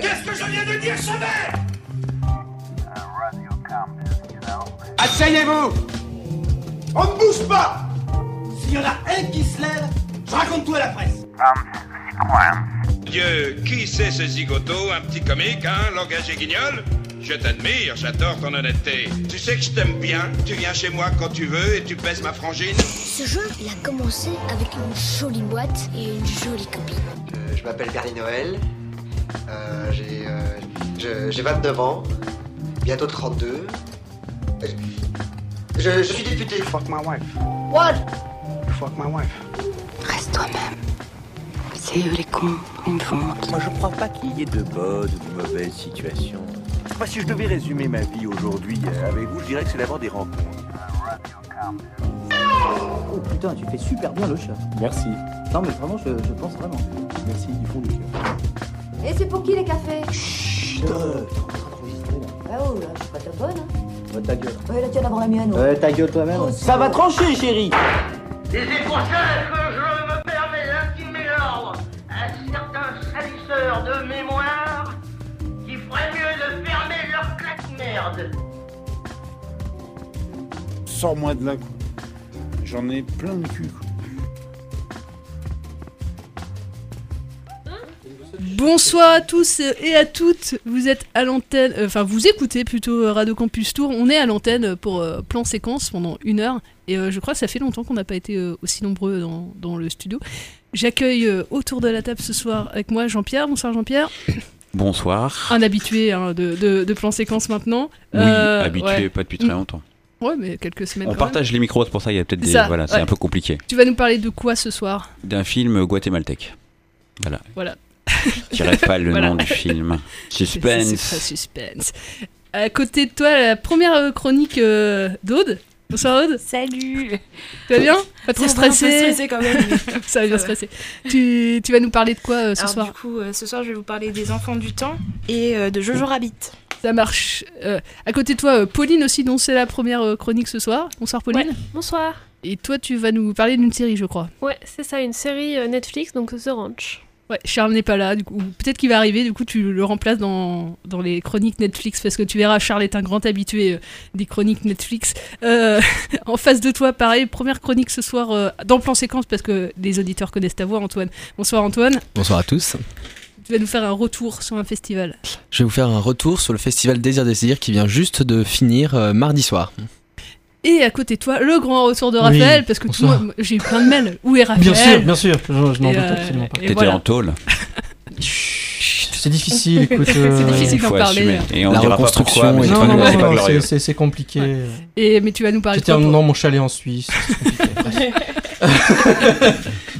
Qu'est-ce que je viens de dire, Chabert Asseyez-vous. On ne bouge pas. S'il y en a un qui se lève, je raconte tout à la presse. Dieu, qui c'est ce zigoto? Un petit comique, hein Langage et guignol Je t'admire, j'adore ton honnêteté. Tu sais que je t'aime bien, tu viens chez moi quand tu veux et tu pèses ma frangine. Ce jeu, il a commencé avec une jolie boîte et une jolie copine. Euh, je m'appelle Bernie Noël. Euh, j'ai, euh, je- j'ai 29 ans. Bientôt 32. Euh, Je, je suis député. Fuck my wife. What? Fuck my wife. Reste toi-même. C'est eux les cons, ils me font honte. Moi, je crois pas qu'il y ait de bonnes ou de mauvaises situations. Si je devais résumer ma vie aujourd'hui euh, avec vous, je dirais que c'est d'abord des rencontres. Oh putain, tu fais super bien le chat. Merci. Non mais vraiment, je, je pense vraiment. Merci du fond du cœur. Et c'est pour qui les cafés? Chut, euh. Ah oh, là, je suis pas ta bonne. Hein. Ouais, ta gueule. Ouais, la tienne avant la mienne. Ouais, ta gueule toi-même. Ça va trancher, chérie Et c'est pour ça que je me permets d'intimer l'ordre à certains salisseurs de mémoire claque-merde. Sors-moi de là, quoi. J'en ai plein le cul, quoi. Bonsoir à tous et à toutes. Vous êtes à l'antenne, euh, enfin vous écoutez plutôt euh, Radio Campus Tour. On est à l'antenne pour euh, plan séquence pendant une heure et euh, je crois que ça fait longtemps qu'on n'a pas été euh, aussi nombreux dans, dans le studio. J'accueille euh, autour de la table ce soir avec moi Jean-Pierre. Bonsoir Jean-Pierre. Bonsoir. Un habitué hein, de, de, de plan séquence maintenant. Oui, Euh, habitué, ouais. pas depuis très Mm. longtemps. Ouais, mais quelques semaines. On même. partage les micros, c'est pour ça il y a peut-être des. ça, voilà, c'est un peu compliqué. Tu vas nous parler de quoi ce soir? D'un film guatémaltèque. Voilà. Voilà. Dirais pas le Voilà. nom du film. C'est c'est très Suspense. suspense. À côté de toi, la première chronique euh, d'Aude. Bonsoir Aude. Salut Tu vas bien? Pas trop stressé stressé quand même. mais Ça va bien se passer. Tu, tu vas nous parler de quoi euh, ce Alors, soir? du coup, euh, ce soir, je vais vous parler des enfants du temps et euh, de Jojo Rabbit. Ça marche. Euh, à côté de toi, Pauline aussi, dont c'est la première chronique ce soir. Bonsoir Pauline. Bonsoir. Et toi, tu vas nous parler d'une série, je crois. Ouais, c'est ça, une série Netflix, donc The Ranch. Ouais, Charles n'est pas là, du coup. Peut-être qu'il va arriver, du coup, tu le remplaces dans, dans les chroniques Netflix, parce que tu verras, Charles est un grand habitué euh, des chroniques Netflix. Euh, en face de toi, pareil, première chronique ce soir euh, dans plan séquence, parce que les auditeurs connaissent ta voix, Antoine. Bonsoir Antoine. Bonsoir à tous. Tu vas nous faire un retour sur un festival. Je vais vous faire un retour sur le festival Désir Désir qui vient juste de finir euh, mardi soir. Et à côté de toi, le grand retour de Oui, Raphaël, parce que tout j'ai eu plein de mails. Où est Raphaël Bien sûr, bien sûr, je, je n'en doute euh, absolument pas. T'étais voilà. en tôle. C'est difficile, écoute. C'est euh, difficile Il d'en parler. Et on La dira pas reconstruction pourquoi, mais est c'est Non, pas, non, c'est pas non, glorieux. c'est- c'est c'est compliqué. Et, mais tu vas nous parler de J'étais dans mon chalet en Suisse.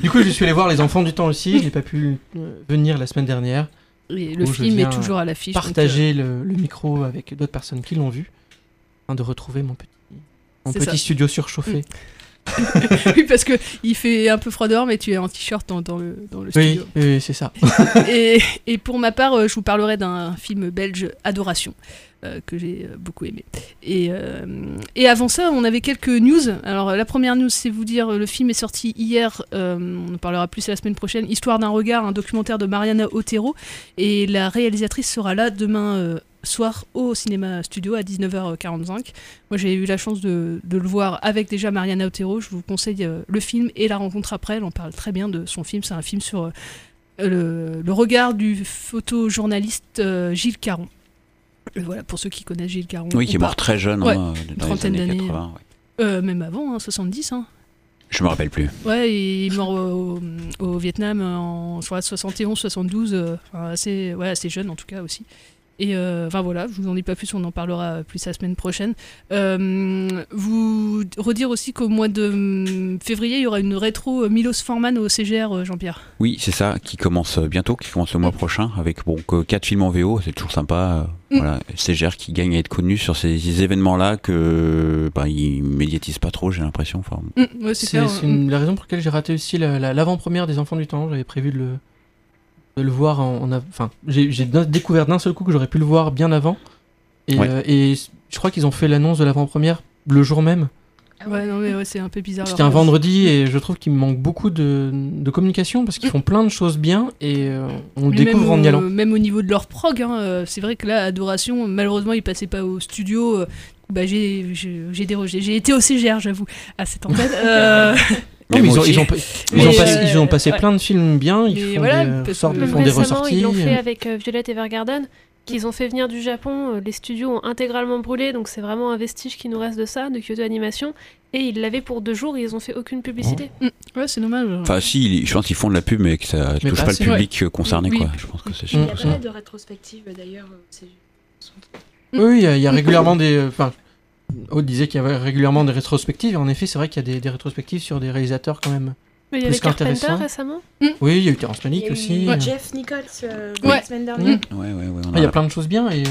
du coup, je suis allé voir Les Enfants du Temps aussi. Je n'ai pas pu euh, venir la semaine dernière. Et le film est toujours à l'affiche. donc, Partager le, le micro avec d'autres personnes qui l'ont vu. Afin de retrouver mon petit, mon petit ça. studio surchauffé. oui, parce que il fait un peu froid dehors, mais tu es en t-shirt dans, dans le, dans le Oui, studio. oui, c'est ça. et, et pour ma part, euh, je vous parlerai d'un film belge, Adoration, euh, que j'ai euh, beaucoup aimé. Et, euh, et avant ça, on avait quelques news. Alors, la première news, c'est vous dire, le film est sorti hier, euh, on en parlera plus la semaine prochaine, Histoire d'un regard, un documentaire de Mariana Otero. Et la réalisatrice sera là demain. Soir au cinéma studio à 19h45. Moi j'ai eu la chance de, de le voir avec déjà Mariana Otero. Je vous conseille euh, le film et la rencontre après. Elle en parle très bien de son film. C'est un film sur euh, le, le regard du photojournaliste euh, Gilles Caron. Voilà, pour ceux qui connaissent Gilles Caron. Oui, qui est mort très jeune, hein, Ouais, dans une trentaine années d'années. 80, ouais. Euh, même avant, hein, 70. Hein. Je me rappelle plus. Ouais, il est mort au, au Vietnam en je crois, 71, 72, euh, assez, ouais, assez jeune en tout cas aussi. Et euh, enfin voilà, je vous en dis pas plus, on en parlera plus la semaine prochaine. Euh, vous redire aussi qu'au mois de février, il y aura une rétro euh, Milos Forman au CGR, Jean-Pierre. Oui, c'est ça, qui commence bientôt, qui commence le mois prochain, avec bon, que quatre films en VO, c'est toujours sympa. Mm. Voilà, CGR qui gagne à être connu sur ces événements-là que bah, ils médiatisent pas trop, j'ai l'impression. Enfin, Mm, ouais, c'est C'est clair, c'est une- la raison pour laquelle j'ai raté aussi la- la- l'avant-première des Enfants du Temps. J'avais prévu de le, de le voir en. en Enfin, j'ai découvert d'un seul coup que j'aurais pu le voir bien avant. Et, Ouais. euh, et je crois qu'ils ont fait l'annonce de l'avant-première le jour même. Ouais, non, mais ouais, c'est un peu bizarre. C'était un vendredi et je trouve qu'il me manque beaucoup de, de communication parce qu'ils font plein de choses bien et euh, on le découvre en y allant. Même au niveau de leur prog, hein, euh, c'est vrai que là, Adoration, malheureusement, ils passaient pas au studio. bah, j'ai j'ai- j'ai dérogé. J'ai été au CGR, j'avoue, à cette antenne. Euh, mais ils, ont, ils, ont, ils, ont Mais, passé, ils ont euh, passé ouais. plein de films bien, ils Mais font, voilà, des, que- ils font des ressorties. ils l'ont fait euh. avec euh, Violet Evergarden, qu'ils ont fait venir du Japon. euh, les studios ont intégralement brûlé, donc c'est vraiment un vestige qui nous reste de ça, de Kyoto Animation. Et ils l'avaient pour deux jours et ils ont fait aucune publicité. Mm. Ouais, c'est dommage. Enfin, si, je pense qu'ils font de la pub, mais que ça Mais touche pas le public euh, concerné, Oui. quoi. Je pense que c'est Mm. Il y a pas mal de rétrospectives d'ailleurs. euh, Oui, il y, a- il y a régulièrement des. euh, Enfin, Aude disait qu'il y avait régulièrement des rétrospectives, et en effet, c'est vrai qu'il y a des, des rétrospectives sur des réalisateurs quand même. Mais il y plus avait Carpenter récemment. Oui, il y a eu Terrence Malick eu aussi. euh. Jeff Nichols euh, Ouais. la semaine dernière. Mm. Ouais, ouais, ouais. on Ah, Il y a plein de choses bien et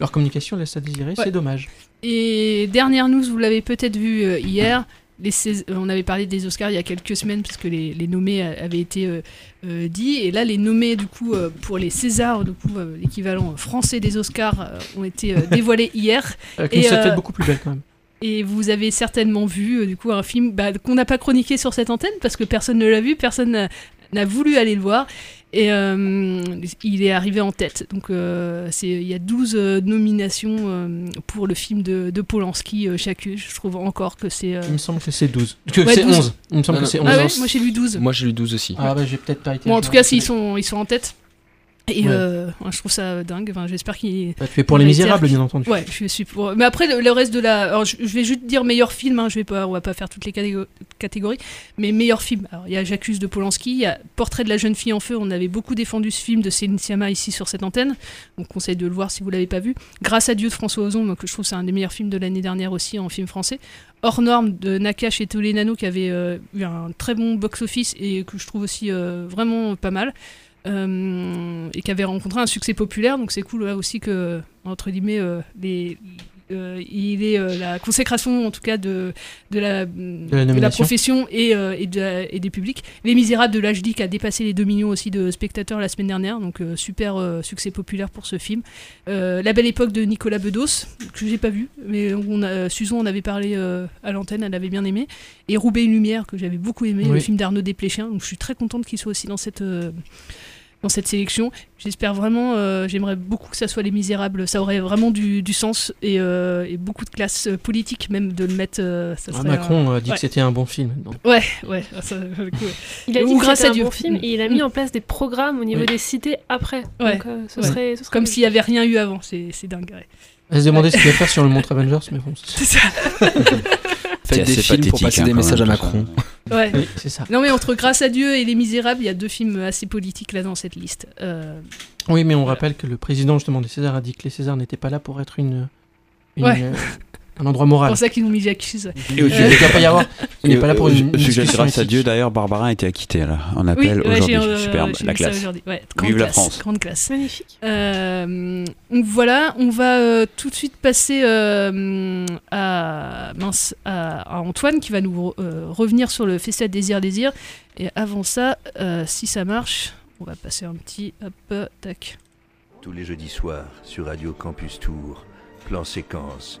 leur communication laisse à désirer, Ouais. c'est dommage. Et dernière news, vous l'avez peut-être vu euh, hier. Les Cés- euh, on avait parlé des Oscars il y a quelques semaines puisque les, les nommés a- avaient été euh, euh, dits et là les nommés du coup euh, pour les Césars, du coup euh, l'équivalent français des Oscars euh, ont été euh, dévoilés hier. Une statuette euh, beaucoup plus belle quand même. Et vous avez certainement vu euh, du coup un film bah, qu'on n'a pas chroniqué sur cette antenne parce que personne ne l'a vu, personne n'a voulu aller le voir. Et euh, il est arrivé en tête. Donc euh, c'est- il y a 12 euh, nominations euh, pour le film de, de Polanski euh, chacune. Je trouve encore que c'est... euh, Il me semble que c'est 12. Que Ouais, c'est 12. 11. Il me semble Non, que c'est non. 11. Ah ouais, moi j'ai lu 12. Moi j'ai lu 12 aussi. Ah bah j'ai peut-être pas été. Bon, en tout cas, s'ils sont, ils sont en tête. Et Ouais. euh, je trouve ça dingue. Enfin, J'espère qu'ils. Bah, tu es pour Les. Misérables, bien entendu. Ouais, je suis pour. Mais après, le, le reste de la. Alors, je, je vais juste dire meilleur film. Hein, je vais pas, on va pas faire toutes les catégo- catégories. Mais meilleur film. Alors, il y a J'accuse de Polanski. Il y a Portrait de la jeune fille en feu. On avait beaucoup défendu ce film de Céline Sciamma ici sur cette antenne. Donc, conseille de le voir si vous l'avez pas vu. Grâce à Dieu de François Ozon, que je trouve c'est un des meilleurs films de l'année dernière aussi en film français. Hors norme de Nakash et Toledano qui avait euh, eu un très bon box-office et que je trouve aussi euh, vraiment pas mal. Euh, et qui avait rencontré un succès populaire, donc c'est cool là aussi que, entre guillemets, euh, les, euh, il est euh, la consécration en tout cas de, de, la, de, la, nomination. profession et, euh, et, de la- et des publics. Les Misérables de l'HD qui a dépassé les 2 millions aussi de spectateurs la semaine dernière, donc super succès populaire pour ce film. La belle époque de Nicolas Bedos, que j'ai pas vu, mais on a, Susan en avait parlé à l'antenne, elle avait bien aimé. Et Roubaix une lumière que j'avais beaucoup aimé, le film d'Arnaud Desplechin, donc je suis très contente qu'il soit aussi dans cette dans cette sélection. J'espère vraiment, euh, j'aimerais beaucoup que ça soit Les Misérables. Ça aurait vraiment du, du sens et, euh, et beaucoup de classe euh, politique, même de le mettre. euh, ça Ah, Macron un- a dit ouais. que c'était un bon film. donc. Ouais, ça, coup, ouais. Il a dit Ou que grâce c'était à un Dieu. bon film et il a mis en place des programmes au niveau Oui. des cités après. Ouais. Donc, euh, ce Ouais. serait, ce serait Comme s'il n'y avait rien eu avant. C'est dingue. ouais. Elle se demandait ce qu'il va faire sur le Montre Avengers, mais bon. C'est ça. Faites des assez films pour passer hein, des messages à Macron. Ouais. Oui, c'est ça. Non mais entre Grâce à Dieu et Les Misérables, il y a deux films assez politiques là dans cette liste. Euh, Oui, mais on rappelle que le président justement des Césars a dit que les Césars n'étaient pas là pour être une, une, Ouais. Euh, un endroit c'est moral. pour ça qu'ils nous mis j'accuse. Et il doit pas y avoir. Il n'est pas là pour une, une Sujet grâce à. Dieu, d'ailleurs, Barbara a été acquittée là, en Oui, appel ouais, aujourd'hui. euh, Superbe, la classe. Ouais, grande Vive la classe, France. Grande classe. Magnifique. Euh, donc voilà, on va euh, tout de suite passer euh, à, mince, à, à Antoine qui va nous euh, revenir sur le Festival Désir Désir. Et avant ça, euh, si ça marche, on va passer un petit hop, euh, tac. Tous les jeudis soirs sur Radio Campus Tour, plan séquence,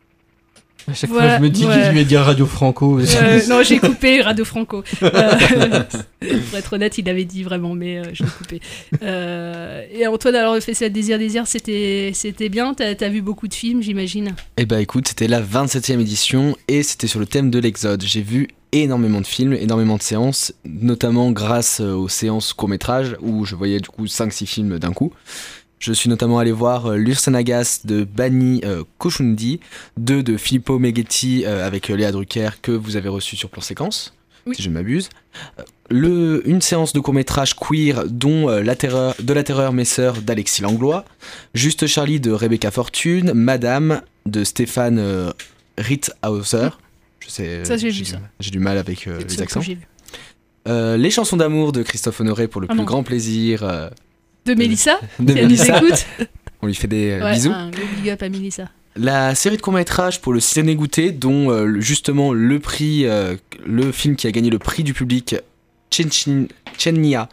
À chaque Voilà, fois, je me dis ouais. qu'il devait dire Radio Franco. Euh, non, j'ai coupé Radio Franco. Euh, pour être honnête, il avait dit vraiment, mais euh, j'ai coupé. Euh, et Antoine, alors le Festival Désir Désir, c'était c'était bien? T'as as vu beaucoup de films, j'imagine? Eh bah écoute, c'était la 27e édition et c'était sur le thème de l'exode. J'ai vu énormément de films, énormément de séances, notamment grâce aux séances court-métrage où je voyais du coup 5-6 films d'un coup. Je suis notamment allé voir euh, L'Ursanagas de Bani euh, Koshundi, 2 de Filippo Meghetti euh, avec Léa Drucker que vous avez reçu sur Plan Séquence, Oui. si je ne m'abuse. Le, une séance de court-métrage queer dont euh, la terreur, De la terreur mes sœurs d'Alexis Langlois, Juste Charlie de Rebecca Fortune, Madame de Stéphane euh. Je sais, Ça, j'ai vu du- ça. J'ai du mal avec euh, les accents. les chansons d'amour de Christophe Honoré pour le Ah plus non. grand plaisir De Mélissa, de elle nous écoute. On lui fait des euh, Ouais, bisous. Un big up à Mélissa. La série de courts-métrages pour le ciné goûté, dont euh, justement le prix, euh, le film qui a gagné le prix du public, Chenya,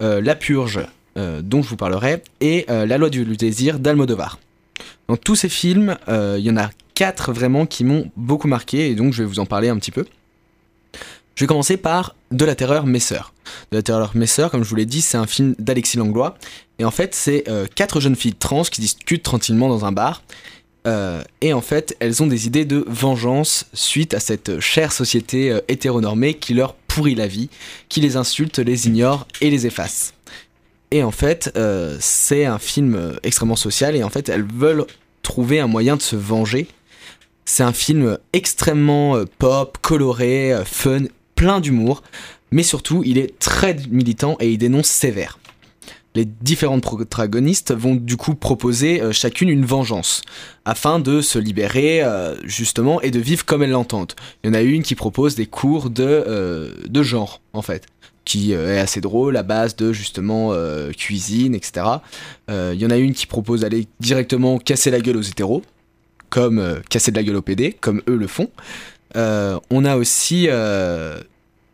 euh, La Purge, dont je vous parlerai, et La Loi du désir d'Almodovar. Dans tous ces films, il y en a quatre vraiment qui m'ont beaucoup marqué, et donc je vais vous en parler un petit peu. Je vais commencer par De la terreur, mes sœurs. De la terreur, mes sœurs, comme je vous l'ai dit, c'est un film d'Alexis Langlois. Et en fait, c'est euh, quatre jeunes filles trans qui discutent tranquillement dans un bar. Euh, et en fait, elles ont des idées de vengeance suite à cette chère société euh, hétéronormée qui leur pourrit la vie, qui les insulte, les ignore et les efface. Et en fait, euh, c'est un film euh, extrêmement social et en fait, elles veulent trouver un moyen de se venger. C'est un film extrêmement euh, pop, coloré, euh, fun, plein d'humour, mais surtout, il est très militant et il dénonce sévère. Les différentes protagonistes vont du coup proposer euh, chacune une vengeance afin de se libérer euh, justement et de vivre comme elles l'entendent. Il y en a une qui propose des cours de, euh, de genre en fait, qui est assez drôle à base de justement cuisine, etc. Il y en a une qui propose d'aller directement casser la gueule aux hétéros, comme casser de la gueule aux PD, comme eux le font. On a aussi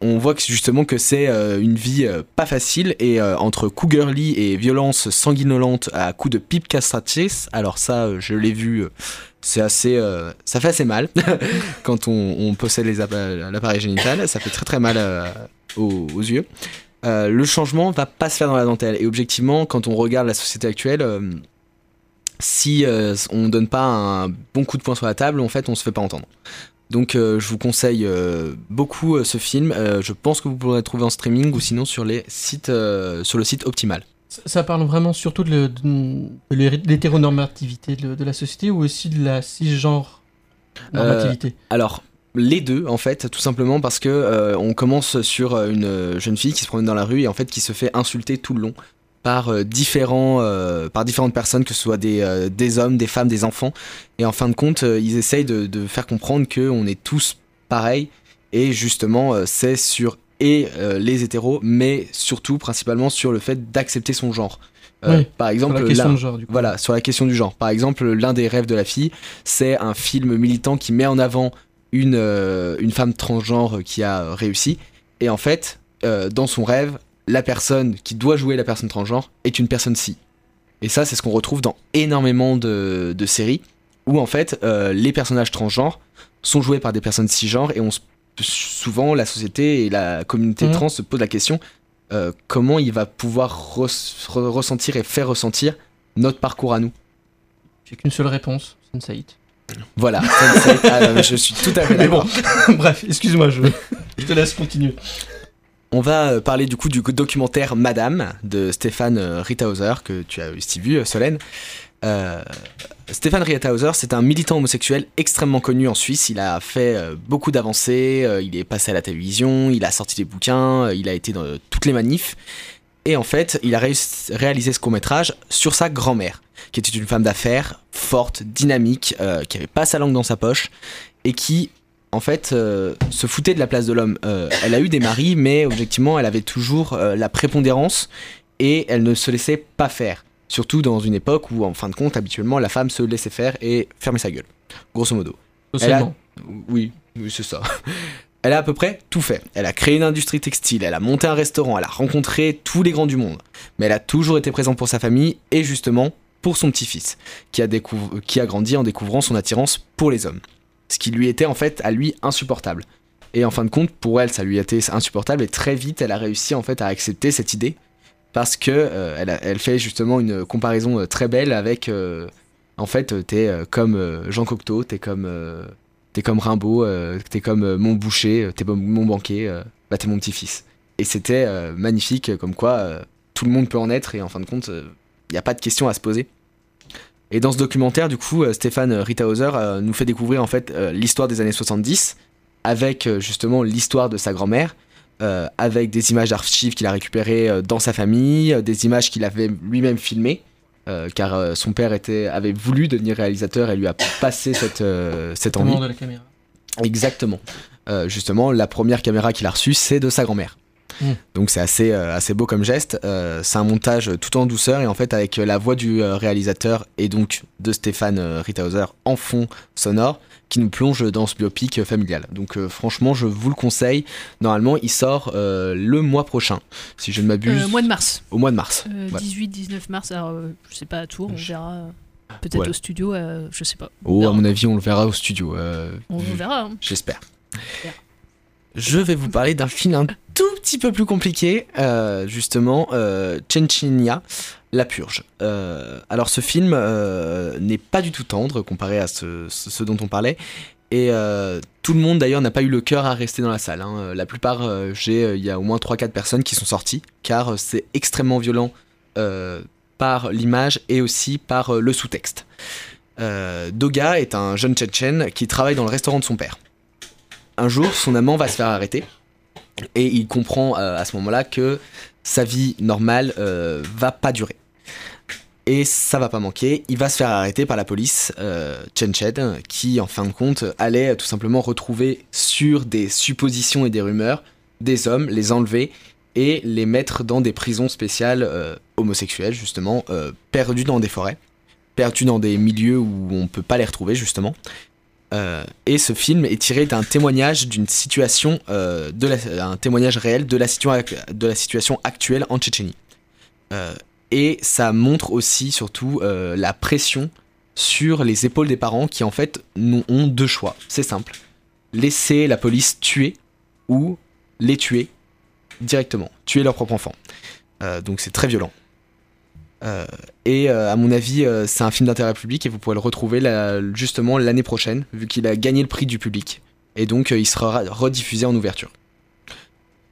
on voit justement que c'est euh, une vie euh, pas facile et euh, entre coup girly et violence sanguinolente à coups de pipe castratrice, alors ça je l'ai vu, c'est assez, ça fait assez mal quand on, possède l'appareil génital, ça fait très très mal aux, yeux. Le changement va pas se faire dans la dentelle et objectivement quand on regarde la société actuelle, si on donne pas un bon coup de poing sur la table, en fait on se fait pas entendre. Donc euh, je vous conseille euh, beaucoup euh, ce film. Je pense que vous pourrez le trouver en streaming ou sinon sur les sites euh, sur le site Optimal. Ça, ça parle vraiment surtout de, l'hétéronormativité de, la société ou aussi de la cisgenre normativité? Alors les deux en fait, tout simplement parce que euh, on commence sur une jeune fille qui se promène dans la rue et en fait qui se fait insulter tout le long par euh, différents euh, par différentes personnes que ce soit des, euh, des hommes, des femmes, des enfants et en fin de compte euh, ils essayent de, de faire comprendre que on est tous pareils et justement c'est sur et les hétéros mais surtout principalement sur le fait d'accepter son genre. Oui, par exemple, sur la genre, du voilà, sur la question du genre. Par exemple, l'un des rêves de la fille, c'est un film militant qui met en avant une, une femme transgenre qui a réussi. Et en fait, dans son rêve, la personne qui doit jouer la personne transgenre est une personne ci. Et ça, c'est ce qu'on retrouve dans énormément de, de séries où en fait, euh, les personnages transgenres sont joués par des personnes cisgenres et on se- souvent la société et la communauté Mhm. trans se posent la question euh, comment il va pouvoir res- re- ressentir et faire ressentir notre parcours à nous. J'ai qu'une seule réponse, Sense8. Voilà, Sense8, ah, je suis tout à fait Mais bon, bref, excuse-moi, je, je te laisse continuer. On va euh, parler du coup du documentaire Madame de Stéphane euh, Ritthauser que tu as aussi vu, euh, Solène. Euh, Stéphane Ritthauser, c'est un militant homosexuel extrêmement connu en Suisse. Il a fait beaucoup d'avancées, il est passé à la télévision, il a sorti des bouquins, il a été dans toutes les manifs. Et en fait, il a réalisé ce court-métrage sur sa grand-mère, qui était une femme d'affaires, forte, dynamique, qui avait pas sa langue dans sa poche, et qui, en fait, euh, se foutait de la place de l'homme. Euh, elle a eu des maris, mais objectivement, elle avait toujours euh, la prépondérance, et elle ne se laissait pas faire. Surtout dans une époque où, en fin de compte, habituellement, la femme se laissait faire et fermait sa gueule. Grosso modo. Elle a- Socialement. Oui, oui, c'est ça. Elle a à peu près tout fait. Elle a créé une industrie textile, elle a monté un restaurant, elle a rencontré tous les grands du monde. Mais elle a toujours été présente pour sa famille et justement pour son petit-fils, qui, a découvre- qui a grandi en découvrant son attirance pour les hommes. Ce qui lui était en fait à lui insupportable. Et en fin de compte, pour elle, ça lui était insupportable et très vite, elle a réussi en fait à accepter cette idée parce que euh, elle, fait justement une comparaison euh, très belle avec euh, en fait t'es comme Jean Cocteau, t'es comme Rimbaud, t'es comme mon boucher, t'es comme mon banquier, bah t'es mon petit-fils. Et c'était magnifique, comme quoi tout le monde peut en être et en fin de compte, il n'y a pas de question à se poser. Et dans ce documentaire, du coup, euh, Stéphane Ritthauser euh, nous fait découvrir en fait euh, l'histoire des années 70 avec justement l'histoire de sa grand-mère, euh, avec des images d'archives qu'il a récupérées euh, dans sa famille, euh, des images qu'il avait lui-même filmées, car son père était, avait voulu devenir réalisateur et lui a passé cette, cette envie. De la caméra. Exactement. Justement, la première caméra qu'il a reçue, c'est de sa grand-mère. Mm. Donc c'est assez, euh, assez beau comme geste. Euh, c'est un montage tout en douceur et en fait avec la voix du euh, réalisateur et donc de Stéphane euh, Ritthauser en fond sonore qui nous plonge dans ce biopic euh, familial. Donc euh, franchement, je vous le conseille. Normalement, il sort euh, le mois prochain, si je ne m'abuse. Euh, mois de mars. Au mois de mars. Euh, Voilà. 18-19 mars, alors euh, je sais pas à Tours, on verra. euh, Peut-être Voilà. au studio, euh, je sais pas. Oh, à mon avis, on le verra au studio. euh, On vu- verra, hein. J'espère. Je vais vous parler d'un film un tout petit peu plus compliqué, euh, justement, euh, Chenchinya, La Purge. Euh, alors ce film euh, n'est pas du tout tendre comparé à ce, dont on parlait. Et tout le monde d'ailleurs n'a pas eu le cœur à rester dans la salle. hein. La plupart, j'ai, il y a au moins 3-4 personnes qui sont sorties, car c'est extrêmement violent par l'image et aussi par le sous-texte. Doga est un jeune Tchétchène qui travaille dans le restaurant de son père. Un jour, son amant va se faire arrêter et il comprend euh, à ce moment-là que sa vie normale euh, va pas durer. Et ça va pas manquer, il va se faire arrêter par la police euh, tchétchène qui, en fin de compte, allait tout simplement retrouver sur des suppositions et des rumeurs des hommes, les enlever et les mettre dans des prisons spéciales euh, homosexuelles, justement, euh, perdus dans des forêts, perdus dans des milieux où on peut pas les retrouver, justement. Euh, et ce film est tiré d'un témoignage d'une situation, euh, de la- réel de la, situation actuelle en Tchétchénie. Euh, et ça montre aussi surtout la pression sur les épaules des parents qui en fait ont deux choix. C'est simple. Laisser la police tuer ou les tuer directement, tuer leur propre enfant. Donc c'est très violent. Euh, et euh, à mon avis, euh, c'est un film d'intérêt public et vous pourrez le retrouver justement l'année prochaine, vu qu'il a gagné le prix du public. Et donc il sera rediffusé en ouverture.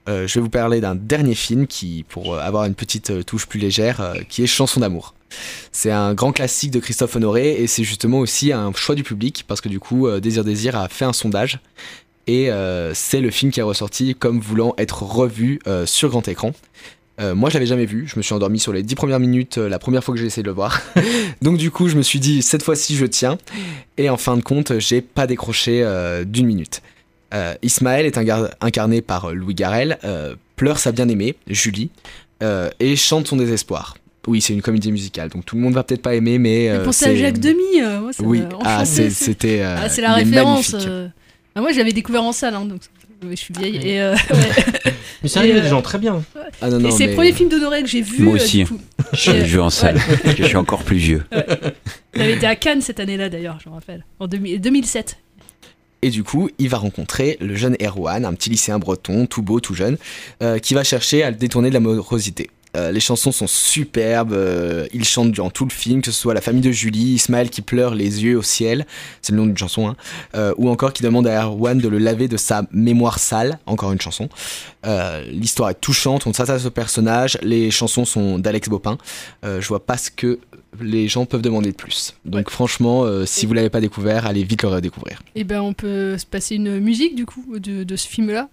Je vais vous parler d'un dernier film qui, pour avoir une petite touche plus légère, qui est Chanson d'amour. C'est un grand classique de Christophe Honoré et c'est justement aussi un choix du public parce que du coup, Désir Désir a fait un sondage et c'est le film qui est ressorti comme voulant être revu sur grand écran. Euh, moi, je l'avais jamais vu. Je me suis endormi sur les 10 premières minutes euh, la première fois que j'ai essayé de le voir. Donc, du coup, je me suis dit, cette fois-ci, je tiens. Et en fin de compte, j'ai pas décroché euh, d'une minute. Ismaël est incarné par Louis Garrel, pleure sa bien-aimée, Julie, et chante son désespoir. Oui, c'est une comédie musicale, donc tout le monde va peut-être pas aimer, mais. euh, Pensez à Jacques euh, moi, ça Oui, ah, c'était. Ah, c'est la référence. Ah, moi, je l'avais découvert en salle, hein, donc je suis vieille. Et, euh, Mais sérieux, il y a Et, des gens très bien. Ah non, et non, c'est le premier film d'Honoré que j'ai vu. Moi euh, aussi. du coup. Je Et, l'ai vu en salle, parce que je suis encore plus vieux. Il avait été à Cannes cette année-là, d'ailleurs, je me rappelle. En 2000 2007. Et du coup, il va rencontrer le jeune Erwan, un petit lycéen breton, tout beau, tout jeune, euh, qui va chercher à le détourner de la morosité. Euh, les chansons sont superbes, euh, il chante durant tout le film, que ce soit la famille de Julie, Ismaël qui pleure les yeux au ciel, c'est le nom d'une chanson, hein, euh, ou encore qui demande à Erwan de le laver de sa mémoire sale, encore une chanson. Euh, L'histoire est touchante, on s'attache au personnage, les chansons sont d'Alex Bopin, Euh, je vois pas ce que les gens peuvent demander de plus. Donc franchement, euh, si vous l'avez pas découvert, allez vite le redécouvrir. Et ben, on peut se passer une musique, du coup, de, de ce film-là.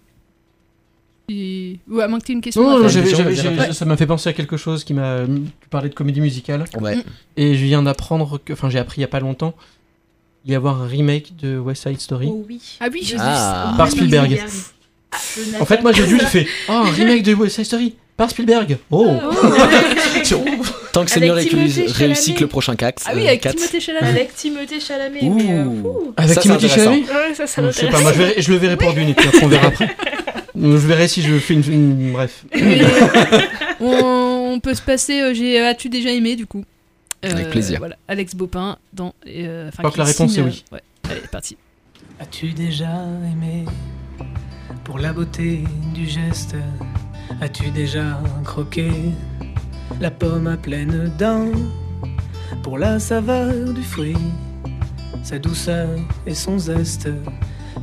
Et... Ou à moins que tu aies une question. Non, non, j'avais- j'avais- j'avais- ça m'a fait penser à quelque chose qui m'a. Tu parlais de comédie musicale. Ouais. Et je viens d'apprendre que. Enfin, j'ai appris il y a pas longtemps. Il y a avoir un remake de West Side Story. Oh oui. Ah oui, j'ai vu Ah. ça. Par Spielberg. Je En fait, moi j'ai vu, j'ai fait Oh, un remake de West Side Story par Spielberg. Oh oh. Tant que c'est Avec réussi, Timothée Chalamet. que le prochain CAC. Ah oui, avec Timothée Chalamet. Avec Timothée Chalamet. Ouh. mais, euh, ouh. Avec Ça, c'est Timothée intéressant. Chalamet Ouais, ça, ça Je sais m'intéresse. pas, moi je, verrai- je le verrai pour d'une et puis après on verra après. Je verrai si je fais une. une- bref. on, on peut se passer. euh, j'ai As-tu déjà aimé, du coup Avec plaisir. Voilà, Alex Bopin dans. euh, enfin, crois qui que la réponse, signe, c'est oui. euh, ouais, allez, parti. As-tu déjà aimé pour la beauté du geste As-tu déjà croqué la pomme à pleines dents pour la saveur du fruit, sa douceur et son zeste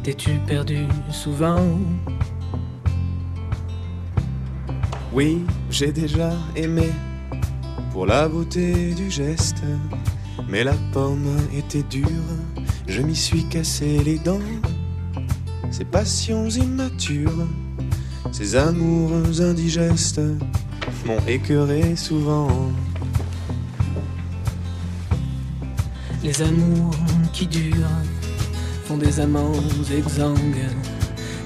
T'es-tu perdu souvent Oui, j'ai déjà aimé pour la beauté du geste. Mais la pomme était dure, je m'y suis cassé les dents. Ces passions immatures, ces amours indigestes m'ont écœuré souvent. Les amours qui durent font des amants exsangues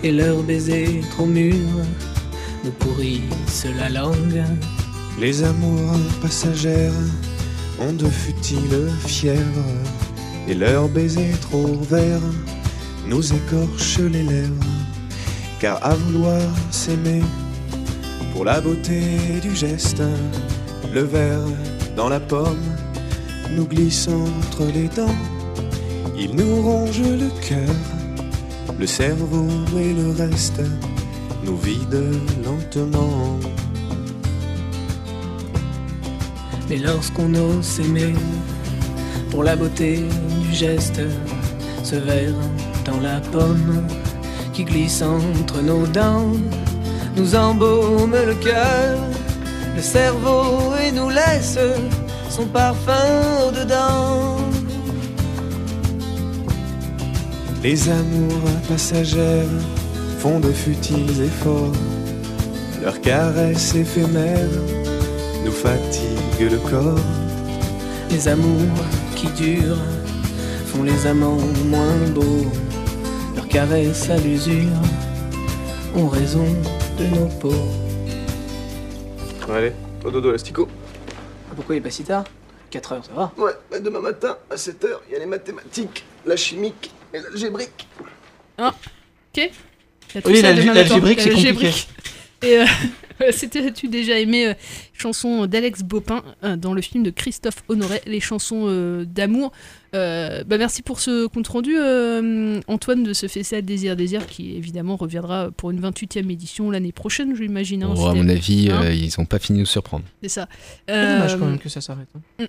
et leurs baisers trop mûrs nous pourrissent la langue. Les amours passagères ont de futiles fièvres et leurs baisers trop verts nous écorchent les lèvres. Car à vouloir s'aimer pour la beauté du geste, le verre dans la pomme nous glisse entre les dents. Il nous ronge le cœur, le cerveau et le reste nous vide lentement. Mais lorsqu'on ose s'aimer pour la beauté du geste, ce verre dans la pomme qui glisse entre nos dents nous embaume le cœur, le cerveau et nous laisse son parfum au-dedans. Les amours passagères font de futiles efforts, leurs caresses éphémères nous fatiguent le corps. Les amours qui durent font les amants moins beaux, leurs caresses à l'usure ont raison de nos peaux. Allez, au dodo l'astico. Pourquoi il est pas si tard? 4 heures, ça va Ouais, bah demain matin, à 7h, il y a les mathématiques, la chimique et l'algébrique. Ah, ok. Il y a tout Oui, ça l'algébrique, c'est L'algébrique. compliqué. Et euh, c'était tu déjà aimé euh, chanson d'Alex Bopin euh, dans le film de Christophe Honoré, les chansons euh, d'amour. Euh, bah merci pour ce compte rendu, euh, Antoine, de ce Fessé à Désir Désir, qui évidemment reviendra pour une 28e édition l'année prochaine, je l'imagine. hein, Oh, à mon avis, hein euh, ils ont pas fini de nous surprendre. C'est ça. C'est dommage Euh, quand même que ça s'arrête. hein.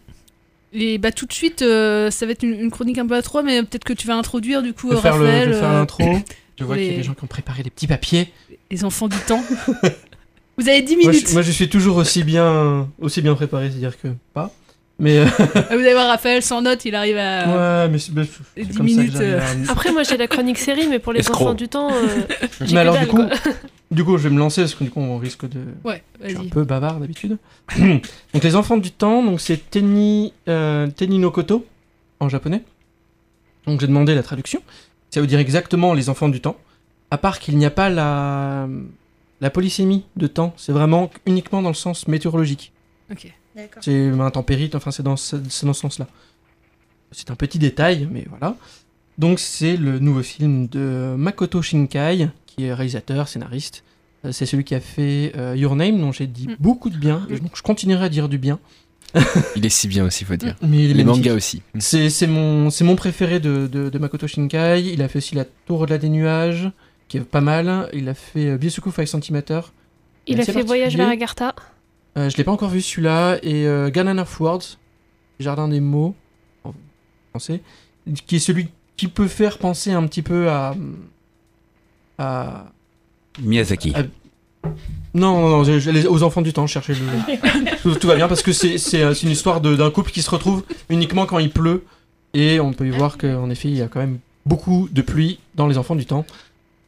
Et bah tout de suite, euh, ça va être une, une chronique un peu à trois, mais peut-être que tu vas introduire du coup Je vais faire le- Raphaël. je vais faire euh, l'intro. Je vois qu'il y a des gens qui ont préparé des petits papiers. Les enfants du temps. Vous avez 10 Moi minutes. je, moi, je suis toujours aussi bien, aussi bien préparé, c'est-à-dire que pas. Mais euh, Ah, Vous allez voir Raphaël sans note, il arrive à. ouais, mais c'est bah, c'est les 10 comme ça que minutes, euh. à- Après, moi j'ai la chronique série, mais pour les Escroc. enfants du temps, euh, j'ai Mais alors dalle, du coup, quoi. du coup, je vais me lancer parce que du coup, on risque de. Ouais, Je suis vas-y. un peu bavard d'habitude. donc les enfants du temps, donc c'est Tenni, euh, Tenni no Koto en japonais. Donc j'ai demandé la traduction. Ça veut dire exactement les enfants du temps. À part qu'il n'y a pas la la polysémie de temps. C'est vraiment uniquement dans le sens météorologique. Ok, d'accord. C'est intempérite, enfin c'est dans ce, dans ce sens-là. C'est un petit détail, mais voilà. Donc c'est le nouveau film de Makoto Shinkai, qui est réalisateur, scénariste. Euh, C'est celui qui a fait euh, Your Name, dont j'ai dit beaucoup de bien. Donc je continuerai à dire du bien. Il est si bien aussi, faut dire. Mais il est Les mangas aussi. C'est c'est mon, c'est mon préféré de, de, de Makoto Shinkai. Il a fait aussi La Tour au-delà des nuages, qui est pas mal. Il a fait euh, Biosuku 5 cm. Il a fait Voyage vers Agartha. Euh, je l'ai pas encore vu celui-là. Et euh, Garden of Words, Jardin des mots, en français, qui est celui qui peut faire penser un petit peu à. à. Miyazaki. à- non, non, non, je- je- les- aux enfants du temps, cherchez le. tout, tout va bien parce que c'est euh, une histoire d'un couple qui se retrouve uniquement quand il pleut. Et on peut y voir qu'en effet, il y a quand même beaucoup de pluie dans les enfants du temps.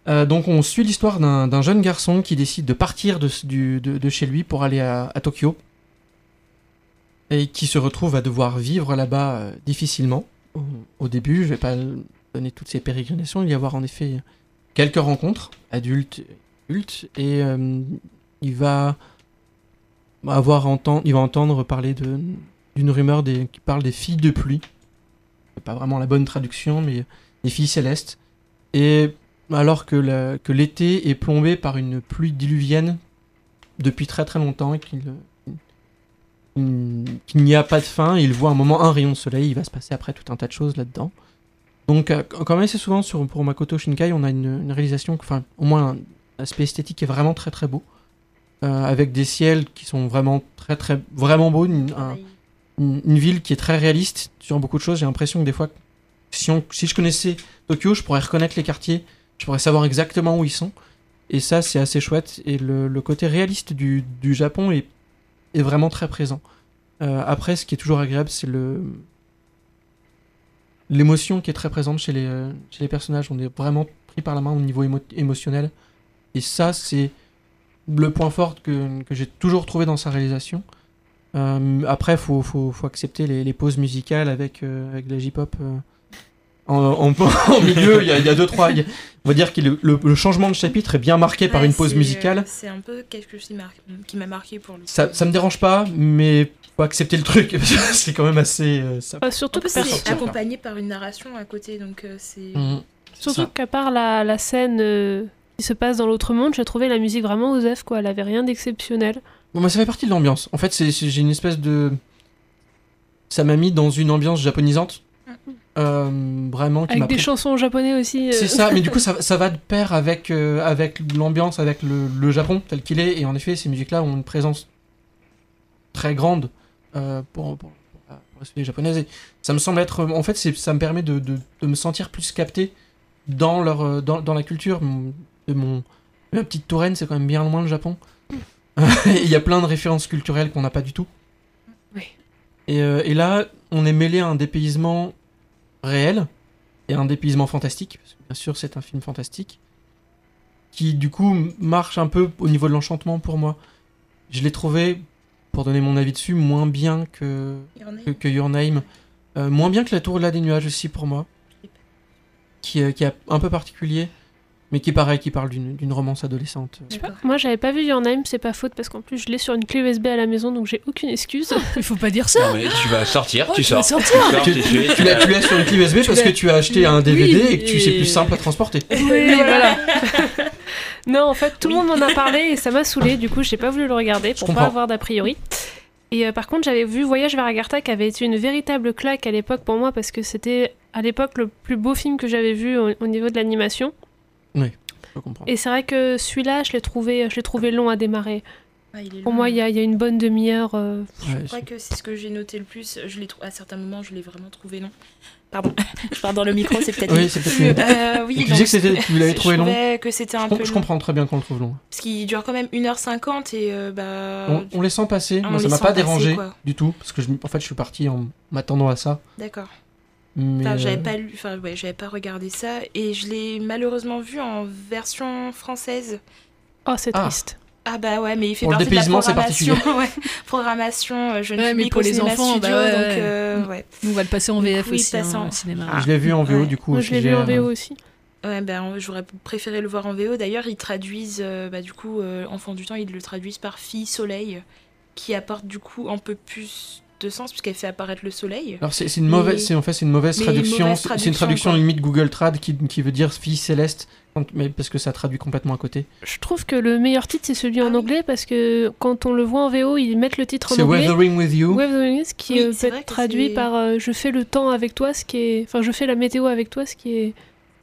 Euh, donc on suit l'histoire d'un jeune garçon qui décide de partir de, du- de- de chez lui pour aller à, à Tokyo. Et qui se retrouve à devoir vivre là-bas euh, difficilement. Au, au début, je vais pas donner toutes ces pérégrinations, il y avoir en effet quelques rencontres, adultes, et euh, il va avoir entend, il va entendre parler de d'une rumeur qui parle des filles de pluie. C'est pas vraiment la bonne traduction, mais des filles célestes. Et alors que l'été est plombé par une pluie diluvienne depuis très très longtemps et qu'il n'y a pas de fin, il voit un moment un rayon de soleil, il va se passer après tout un tas de choses là-dedans. Donc, euh, comme assez souvent sur, pour Makoto Shinkai, on a une, réalisation, enfin, au moins aspect esthétique qui est vraiment très très beau, euh, avec des ciels qui sont vraiment très très vraiment beaux, une, un- une- une ville qui est très réaliste sur beaucoup de choses. J'ai l'impression que des fois, si, on, si je connaissais Tokyo, je pourrais reconnaître les quartiers, je pourrais savoir exactement où ils sont. Et ça, c'est assez chouette. Et le, le côté réaliste du, du Japon est, est vraiment très présent. Euh, après, ce qui est toujours agréable, c'est le l'émotion qui est très présente chez les, euh, chez les personnages. On est vraiment pris par la main au niveau émo- émotionnel. Et ça, c'est le point fort que, que j'ai toujours trouvé dans sa réalisation. Euh, après, il faut, faut, faut accepter les, les pauses musicales avec, euh, avec de la J-pop euh, En, en- en milieu, il y, a- il y a deux, trois. a- on va dire que le, le- le changement de chapitre est bien marqué par une pause euh, musicale. C'est un peu quelque chose qui m'a- marqué pour le. Ça, ça me dérange pas, mais faut accepter le truc. c'est quand même assez. euh, ça- Bah, surtout En plus, que c'est accompagné par une narration à côté, donc euh, c'est. Mhm. Surtout qu'à part la, la scène euh, qui se passe dans l'autre monde, j'ai trouvé la musique vraiment osef, quoi. Elle avait rien d'exceptionnel. Bon, moi, ça fait partie de l'ambiance. En fait, j'ai une espèce de. Ça m'a mis dans une ambiance japonisante. Euh, vraiment, qui Avec des pris- chansons japonais aussi. euh. C'est ça, mais du coup, ça, ça va de pair avec, euh, avec l'ambiance, avec le, le Japon tel qu'il est. Et en effet, ces musiques-là ont une présence très grande pour, pour, pour la- pour la société japonaise. Et ça me semble être. En fait, ça me permet de, de, de me sentir plus capté dans, leur, dans, dans la culture. De mon, ma petite Touraine, c'est quand même bien loin le Japon. Il y a plein de références culturelles qu'on n'a pas du tout. Oui. Et, euh, et là, on est mêlé à un dépaysement réel et un dépaysement fantastique, parce que bien sûr c'est un film fantastique, qui du coup marche un peu au niveau de l'enchantement pour moi. Je l'ai trouvé, pour donner mon avis dessus, moins bien que Your Name. que, que Your Name. Euh, moins bien que La Tour là des nuages aussi pour moi, qui, euh, qui est un peu particulier, mais qui est pareil, qui parle d'une romance adolescente. Je sais pas, Moi, j'avais pas vu Your Name, c'est pas faute parce qu'en plus, je l'ai sur une clé USB à la maison, donc j'ai aucune excuse. Il faut pas dire ça. Non, mais tu vas sortir, Oh, tu tu vas sors. sortir. Tu sors, Tu, tu tu- fais- tu l'as sur une clé USB Tu parce que tu as acheté un Oui, DVD et que tu c'est plus simple à transporter. Oui, voilà. non, en fait, tout le monde m'en a parlé et ça m'a saoulé. Du coup, j'ai pas voulu le regarder pour pas avoir d'a priori. Et euh, par contre, j'avais vu Voyage vers Agartha qui avait été une véritable claque à l'époque pour moi parce que c'était à l'époque le plus beau film que j'avais vu au, au niveau de l'animation. Oui, je comprends. Et c'est vrai que celui-là, je l'ai trouvé, je l'ai trouvé long à démarrer. Ah, il est Pour long. moi, il y, a il y a une bonne demi-heure. euh, Ouais, Je crois que c'est ce que j'ai noté le plus. Je l'ai à certains moments, je l'ai vraiment trouvé long. Pardon, je parle dans le micro, c'est peut-être Oui, c'est peut-être mieux. Euh, oui, tu donc, disais que c'était- tu l'avais je trouvé long que c'était un Je, peu je comprends très bien qu'on le trouve long. Parce qu'il dure quand même 1h50 et euh, bah. On, on les sent passer, on moi ça m'a pas passer, dérangé quoi. du tout, parce que je, en fait je suis parti en m'attendant à ça. D'accord. Mais, Enfin, j'avais euh, pas lu, enfin ouais, j'avais pas regardé ça et je l'ai malheureusement vu en version française. Oh, c'est Ah. triste. Ah bah ouais, mais il fait Pour partie de la dépaysement, c'est programmation, particulier. ouais, programmation euh, jeune Ouais, mais pour au les enfants, studio, bah ouais, donc euh, ouais. Nous, on va le passer en VF Oui, aussi, passe hein, en- cinéma. Ah. Je l'ai vu en VO Ouais. du coup. Moi, je l'ai vu en. VO aussi. Ouais, ben j'aurais préféré le voir en VO. D'ailleurs, ils traduisent, euh, bah, du coup, euh, Enfant du temps, ils le traduisent par Fille Soleil, qui apporte du coup un peu plus de sens, puisqu'elle fait apparaître le soleil. Alors c'est c'est une mauvaise, c'est en fait c'est une mauvaise traduction. mauvaise C'est c'est une traduction quoi. limite Google Trad qui, qui veut dire fille céleste, mais parce que ça traduit complètement à côté. Je trouve que le meilleur titre, c'est celui en anglais parce que quand on le voit en VO, ils mettent le titre en C'est anglais. Weathering with You. Weathering with, qui Oui, euh, c'est peut être traduit c'est- par euh, je fais le temps avec toi, ce qui est. Enfin, je fais la météo avec toi, ce qui est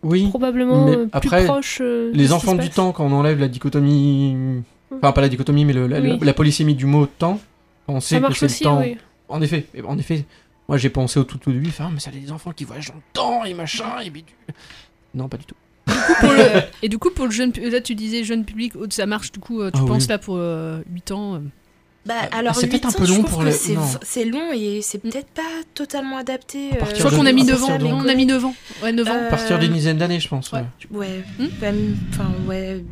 Oui. probablement mais euh, après, plus proche. euh, les enfants du temps, quand on enlève la dichotomie, enfin pas la dichotomie, mais le- la, Oui. la polysémie du mot temps, on sait que c'est aussi, le temps. oui. En effet, mais en effet, moi j'ai pensé au tout au début, enfin, mais ça des enfants qui voyagent dans le temps et machin et bidule. Non, pas du tout. Pour le- Et du coup, pour le jeune, là tu disais jeune public, oh, ça marche du coup, euh, tu Ah penses oui. là pour euh, 8 ans. euh. Bah, alors, c'est 8 peut-être un peu long pour le- c'est non. v- C'est long et c'est peut-être pas totalement adapté. À partir Je crois qu'on a mis à 9 ans, on a mis 9 ans. Ouais, 9 ans. Euh, À partir d'une dizaine d'années, je pense. ouais. Ouais, Hmm enfin, ouais,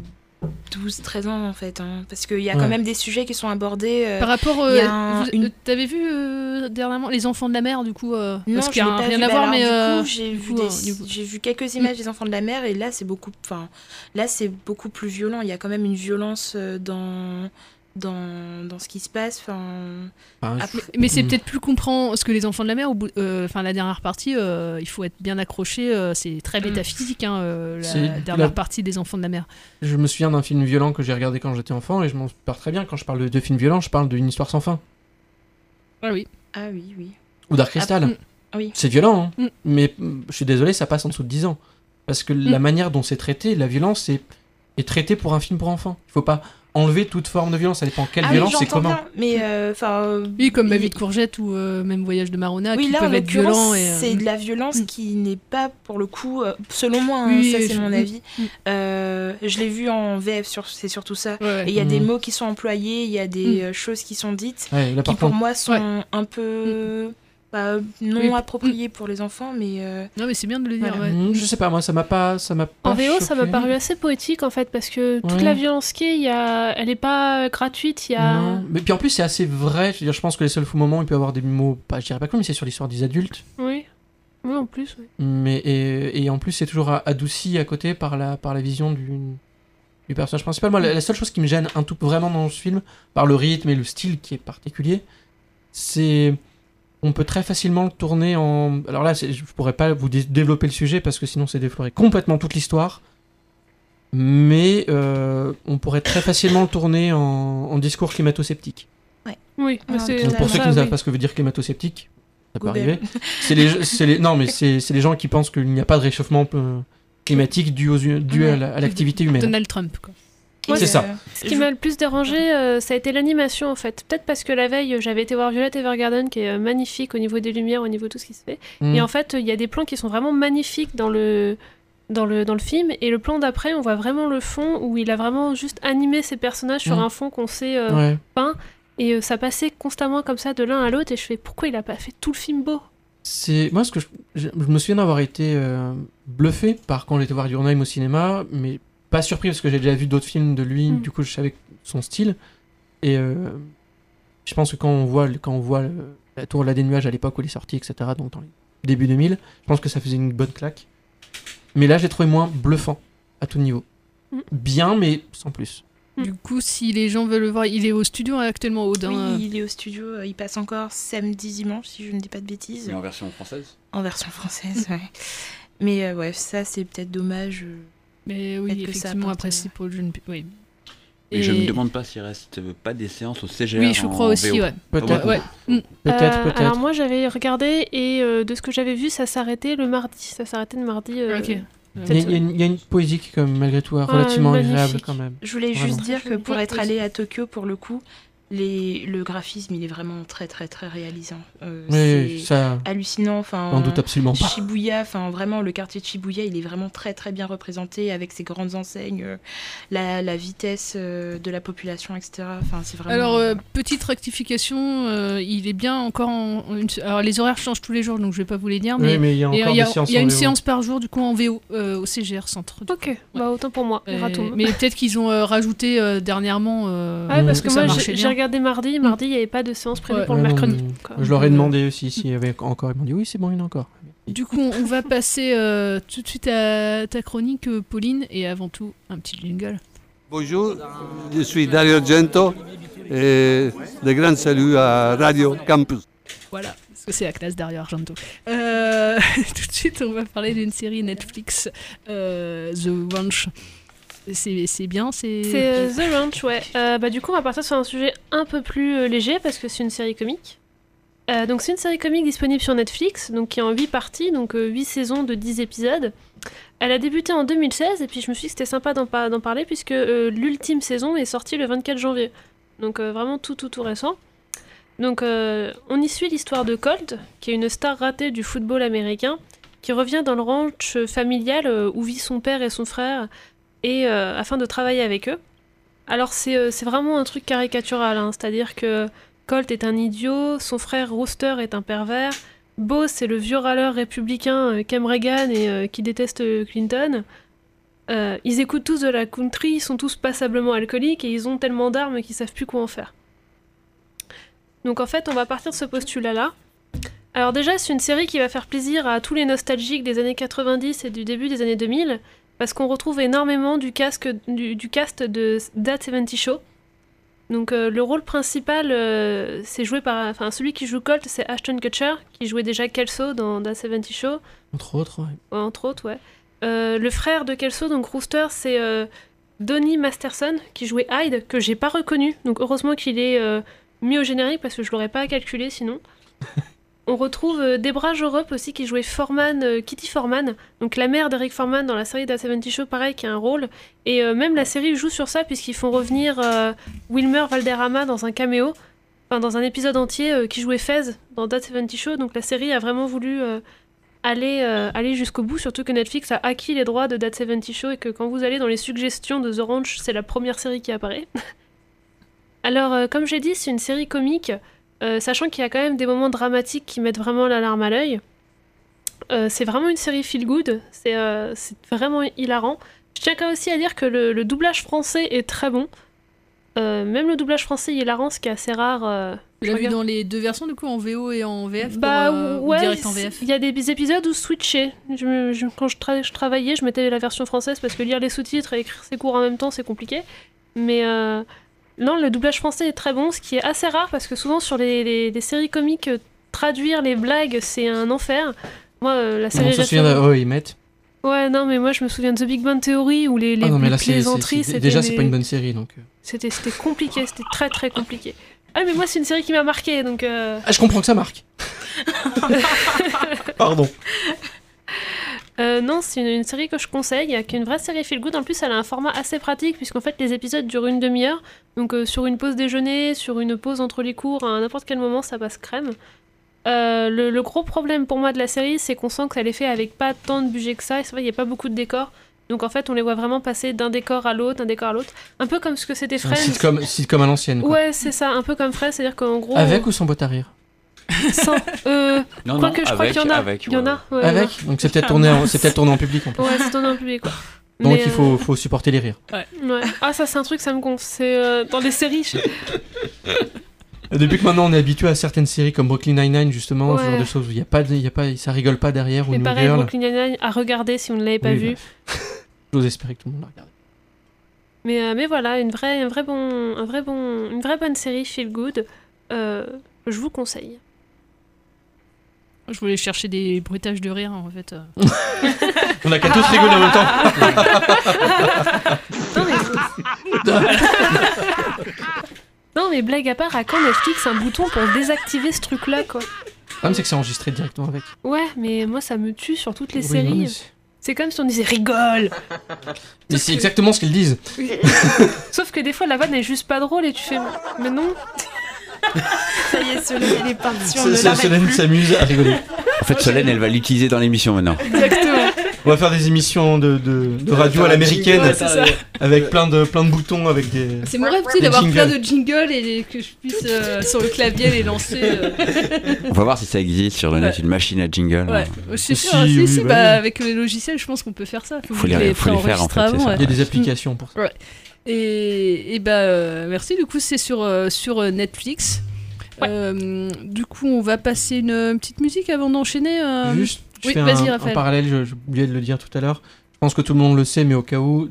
12, 13 ans en fait. hein, parce qu'il y a Ouais. quand même des sujets qui sont abordés. euh, Par rapport, euh, un- vous- une- euh, t'avais vu euh, dernièrement les enfants de la mer du coup euh, Non, parce qu'il rien vu. à Bah voir, mais du coup, j'ai vu, des- vu quelques images des enfants de la mer et là c'est beaucoup, enfin, là c'est beaucoup plus violent. Il y a quand même une violence euh, dans dans, dans ce qui se passe. Enfin, Enfin, je- après- Mais c'est Mm. peut-être plus comprendre parce que les enfants de la mer, au bout, euh, enfin la dernière partie, euh, il faut être bien accroché. euh, c'est très Mm. métaphysique, hein, euh, la dernière la- partie des enfants de la mer. Je me souviens d'un film violent que j'ai regardé quand j'étais enfant et je m'en pars très bien. Quand je parle de, films violents, je parle d'une histoire sans fin. Ah oui. ah oui, oui. Ou Dark Crystal. Ah, mm, oui. C'est violent, hein. Mm. mais je suis désolé, ça passe en dessous de 10 ans. Parce que la manière dont c'est traité, la violence est, est traitée pour un film pour enfants. Il faut pas enlever toute forme de violence, ça dépend quelle Ah oui, violence c'est j'entends comment. bien, Mais euh, enfin. euh, Oui, comme Ma il- vie de courgette ou euh, même Voyage de Marona, Oui, qui là, en peuvent être violents. Et, euh, c'est de la violence Mm. qui n'est pas, pour le coup, euh, selon moi, hein, Oui, ça je- c'est mon mm, avis. mm. Euh, je l'ai vu en VF, sur, c'est surtout ça. Ouais, ouais. Et il y a des mots qui sont employés, il y a des euh, choses qui sont dites, Ouais, là, qui pour contre, moi sont Ouais. un peu bah, non Oui. appropriées pour les enfants, mais euh, Non, mais c'est bien de le dire. Voilà. ouais. mm, je sais pas, moi ça m'a pas, ça m'a En VO, ça m'a paru assez poétique en fait, parce que toute Ouais. la violence qu'il y a, il y a- elle est pas gratuite. Il y a. Non. Mais puis en plus c'est assez vrai. Je, veux dire, je pense que les seuls faux moments, il peut y avoir des mots, pas, je dirais pas quoi, mais c'est sur l'histoire des adultes. Oui. Oui, on- plus. ouais. Mais et, et en plus c'est toujours adouci à côté par la par la vision du du personnage principal. Moi la, la seule chose qui me gêne un tout vraiment dans ce film, par le rythme et le style qui est particulier, c'est on peut très facilement le tourner en. Alors là, je pourrais pas vous dé- développer le sujet parce que sinon c'est déflorer complètement toute l'histoire. Mais euh, on pourrait très facilement le tourner en, en discours climato-sceptique. Oui, mais c'est Donc, pour ceux qui ça, ne savent oui. pas ce que veut dire climato-sceptique, ça peut Google. arriver. C'est les, c'est les, non, mais c'est c'est les gens qui pensent qu'il n'y a pas de réchauffement euh, climatique dû, aux, dû à l'activité humaine. Donald Trump, quoi. Moi, C'est ça. Ce qui m'a le plus dérangé, euh, ça a été l'animation en fait. Peut-être parce que la veille, j'avais été voir Violet Evergarden qui est euh, magnifique au niveau des lumières, au niveau de tout ce qui se fait. Mm. Et en fait, il y a des plans qui sont vraiment magnifiques dans le, dans le, dans le film. Et le plan d'après, on voit vraiment le fond où il a vraiment juste animé ses personnages sur Mm. un fond qu'on sait euh, Ouais. peint. Et euh, ça passait constamment comme ça de l'un à l'autre. Et je fais pourquoi il a pas fait tout le film beau? C'est moi ce que je, je- je me souviens d'avoir été euh, bluffé par quand j'étais voir Yurnheim au cinéma, mais pas surpris parce que j'ai déjà vu d'autres films de lui. Mm. Du coup, je savais son style. Et euh, je pense que quand on voit quand on voit le- la tour là des nuages à l'époque où il est sorti, etc. Donc dans les débuts 2000, je pense que ça faisait une bonne claque. Mais là, j'ai trouvé moins bluffant à tout niveau. Mm. Bien, mais sans plus. Du coup, si les gens veulent le voir, il est au studio hein, actuellement, Audin. Oui, il est au studio, euh, il passe encore samedi, dimanche, si je ne dis pas de bêtises. Mais en version française En version française, ouais. Mais euh, ouais, ça c'est peut-être dommage. Euh, Mais oui, peut-être que ça effectivement, après, euh, c'est pour le jeune. Oui. Et je Et- me demande pas s'il reste pas des séances au CGR. Oui, je en crois aussi, VO. ouais. Peut-être. Ouais. Mm. Peut-être, Euh, peut-être. Alors moi j'avais regardé et euh, de ce que j'avais vu ça s'arrêtait le mardi. Ça s'arrêtait le mardi. euh, Ok. Il y, a, il y a une, il y a une poésie qui est quand même, malgré tout relativement agréable quand même. Je voulais Vraiment. juste dire que pour être allé à Tokyo, pour le coup, les, le graphisme il est vraiment très très très réalisant. Euh, Oui, c'est ça- hallucinant. Enfin, on doute absolument pas. Shibuya, enfin vraiment le quartier de Shibuya, il est vraiment très très bien représenté avec ses grandes enseignes, euh, la, la vitesse euh, de la population, etc. Enfin, c'est vraiment. Alors, euh, petite rectification, euh, il est bien encore en. en une- Alors, les horaires changent tous les jours, donc je vais pas vous les dire. Oui, Mais, il y a et encore il y a, des séances il y a en une VO. séance par jour, du coup, en VO, euh, au CGR Centre. Ok, bah autant pour moi. Euh, mais peut-être qu'ils ont euh, rajouté euh, dernièrement. euh, Ouais, parce que, ça moi j'ai bien. Regardé mardi. Mardi il n'y avait pas de séance prévue Ouais. pour le non, mercredi. quoi. Je leur ai demandé aussi s'il y avait encore. Ils m'ont dit oui, c'est bon, il y en a encore. Du coup, on va passer euh, tout de suite à ta chronique, euh, Pauline, et avant tout, un petit jingle. Bonjour, je suis Dario Argento et de grands saluts à Radio Campus. Voilà, parce que c'est la classe Dario Argento. Euh, tout de suite, on va parler d'une série Netflix, euh, The Ranch. C'est bien, c'est. C'est euh, The Ranch, ouais. Euh, bah, du coup, on va partir sur un sujet un peu plus euh, léger parce que c'est une série comique. Euh, donc, c'est une série comique disponible sur Netflix, donc qui est en 8 parties, donc 8 saisons de 10 épisodes. Elle a débuté en 2016 et puis je me suis dit que c'était sympa d'en par- d'en parler puisque l'ultime saison est sortie le 24 janvier. Donc, vraiment tout, tout, tout récent. Donc, on y suit l'histoire de Colt, qui est une star ratée du football américain, qui revient dans le ranch familial où vit son père et son frère, et euh, afin de travailler avec eux. Alors c'est euh, vraiment un truc caricatural, hein, c'est-à-dire que Colt est un idiot, son frère Rooster est un pervers, Bo c'est le vieux râleur républicain euh, qu'aime Reagan et euh, qui déteste euh, Clinton. Euh, ils écoutent tous de la country, ils sont tous passablement alcooliques et ils ont tellement d'armes qu'ils savent plus quoi en faire. Donc en fait on va partir de ce postulat-là. Alors déjà c'est une série qui va faire plaisir à tous les nostalgiques des années 90 et du début des années 2000 parce qu'on retrouve énormément du, casque, du, du cast de That 70 Show. Donc euh, le rôle principal, euh, c'est joué par... Enfin celui qui joue Colt, c'est Ashton Kutcher, qui jouait déjà Kelso dans That 70 Show. Entre autres, ouais. Ouais, entre autres, ouais. Euh, le frère de Kelso, donc Rooster, c'est Donnie Masterson, qui jouait Hyde, que j'ai pas reconnu. Donc heureusement qu'il est mis au générique, parce que je l'aurais pas calculé sinon. On retrouve euh, Debra Jorup aussi, qui jouait Foreman, euh, Kitty Foreman, donc la mère d'Eric Foreman dans la série That 70 Show, pareil, qui a un rôle. Et euh, même la série joue sur ça, puisqu'ils font revenir Wilmer Valderrama dans un caméo, enfin dans un épisode entier, qui jouait Fez dans That 70 Show. Donc la série a vraiment voulu aller, jusqu'au bout, surtout que Netflix a acquis les droits de That 70 Show et que quand vous allez dans les suggestions de The Ranch, c'est la première série qui apparaît. Alors, comme j'ai dit, c'est une série comique, euh, sachant qu'il y a quand même des moments dramatiques qui mettent vraiment l'alarme à l'œil. Euh, c'est vraiment une série feel good, c'est euh, c'est vraiment hilarant. Je tiens quand même aussi à dire que le, le doublage français est très bon. Même le doublage français est hilarant, ce qui est assez rare Tu l'as vu dans les deux versions, du coup, en VO et en VF Bah pour, ou ouais, direct en VF il y a des épisodes où switcher. Je me- je- quand je, tra- je travaillais, je mettais la version française parce que lire les sous-titres et écrire ses cours en même temps, c'est compliqué. Mais non, le doublage français est très bon, ce qui est assez rare parce que souvent sur les, les- les séries comiques, euh, traduire les blagues, c'est un enfer. Moi, euh, la série On se souvient de... oh, ils mettent. Ouais, non, mais moi je me souviens de The Big Bang Theory où les, les, Ah non, mais les là, c'est- c'est- plaisanteries, c'est- c'était. déjà, c'est pas une bonne série, donc. euh. C'était c'était compliqué, c'était très très compliqué. Ah, mais moi, c'est une série qui m'a marqué, donc. euh, Ah, je comprends que ça marque. Pardon. Euh, non, c'est une, une série que je conseille, qui est une vraie série feel good. En plus, elle a un format assez pratique, puisqu'en fait, les épisodes durent une demi-heure. Donc, euh, sur une pause déjeuner, sur une pause entre les cours, à n'importe quel moment, ça passe crème. Euh, le, le gros problème pour moi de la série, c'est qu'on sent qu'elle est faite avec pas tant de budget que ça. Et c'est vrai, il n'y a pas beaucoup de décors. Donc, en fait, on les voit vraiment passer d'un décor à l'autre, d'un décor à l'autre. Un peu comme ce que c'était Un Friends. sitcom, sitcom à l'ancienne. quoi. Ouais, c'est ça, un peu comme Friends, c'est-à-dire qu'en gros. Avec ou sans boîte à rire? Sans. Euh, Non, quoique, non, je crois qu'il y en a. avec, il y en a. ouais, Avec. Donc c'est peut-être tourné, en... c'est peut-être tourné en public en plus. Ouais, c'est tourné en public, quoi. Donc Mais, il euh, faut, faut supporter les rires. Ouais. Ah, ça, c'est un truc, ça me gonfle. C'est euh, dans les séries. je- Depuis que maintenant on est habitué à certaines séries comme Brooklyn Nine-Nine justement, ce genre de choses où il y a pas, de- il y a pas, ça rigole pas derrière ou Mais pareil, Girl. Brooklyn Nine-Nine à regarder si vous ne l'avez pas Oui, vu. bah, J'ose espérer que tout le monde la regarde. Mais, euh, mais voilà, une vraie, un vrai bon, un vrai bon, une vraie bonne série feel good. Euh, je vous conseille. Je voulais chercher des bruitages de rire, en fait. euh. On a qu'à tous rigoler en même temps. non, mais... non mais blague à part, à quand Netflix un bouton pour désactiver ce truc-là quoi Le problème c'est que c'est enregistré directement avec. Ouais, mais moi ça me tue sur toutes les Oui, séries. non, mais c'est- c'est comme si on disait rigole. Mais c'est exactement ce qu'ils disent. Sauf que des fois la vanne est juste pas drôle et tu fais mais non. Ça y est, Solène, elle est partie. On ne Solène s'amuse à rigoler. En fait, Solène, elle va l'utiliser dans l'émission maintenant. Exactement. On va faire des émissions de, de, de radio à l'américaine avec plein de, plein de boutons, avec des. C'est mon rêve, tu sais, des d'avoir plein de jingles et que je puisse euh, sur le clavier les lancer. euh. On va voir si ça existe sur le net, une machine à jingle. Ouais, je suis Si, sûr, si, oui, si, bah bah, oui. avec les logiciels, je pense qu'on peut faire ça. Faut les- les faut les faire, en fait, avant, Il y a des applications pour ça. Et, et bah euh, merci, du coup c'est sur, euh, sur euh, Netflix. Euh, du coup on va passer une, petite musique avant d'enchaîner. euh. Juste, je oui, fais un, parallèle, je- j'ai oublié de le dire tout à l'heure. Je pense que tout le monde le sait, mais au cas où,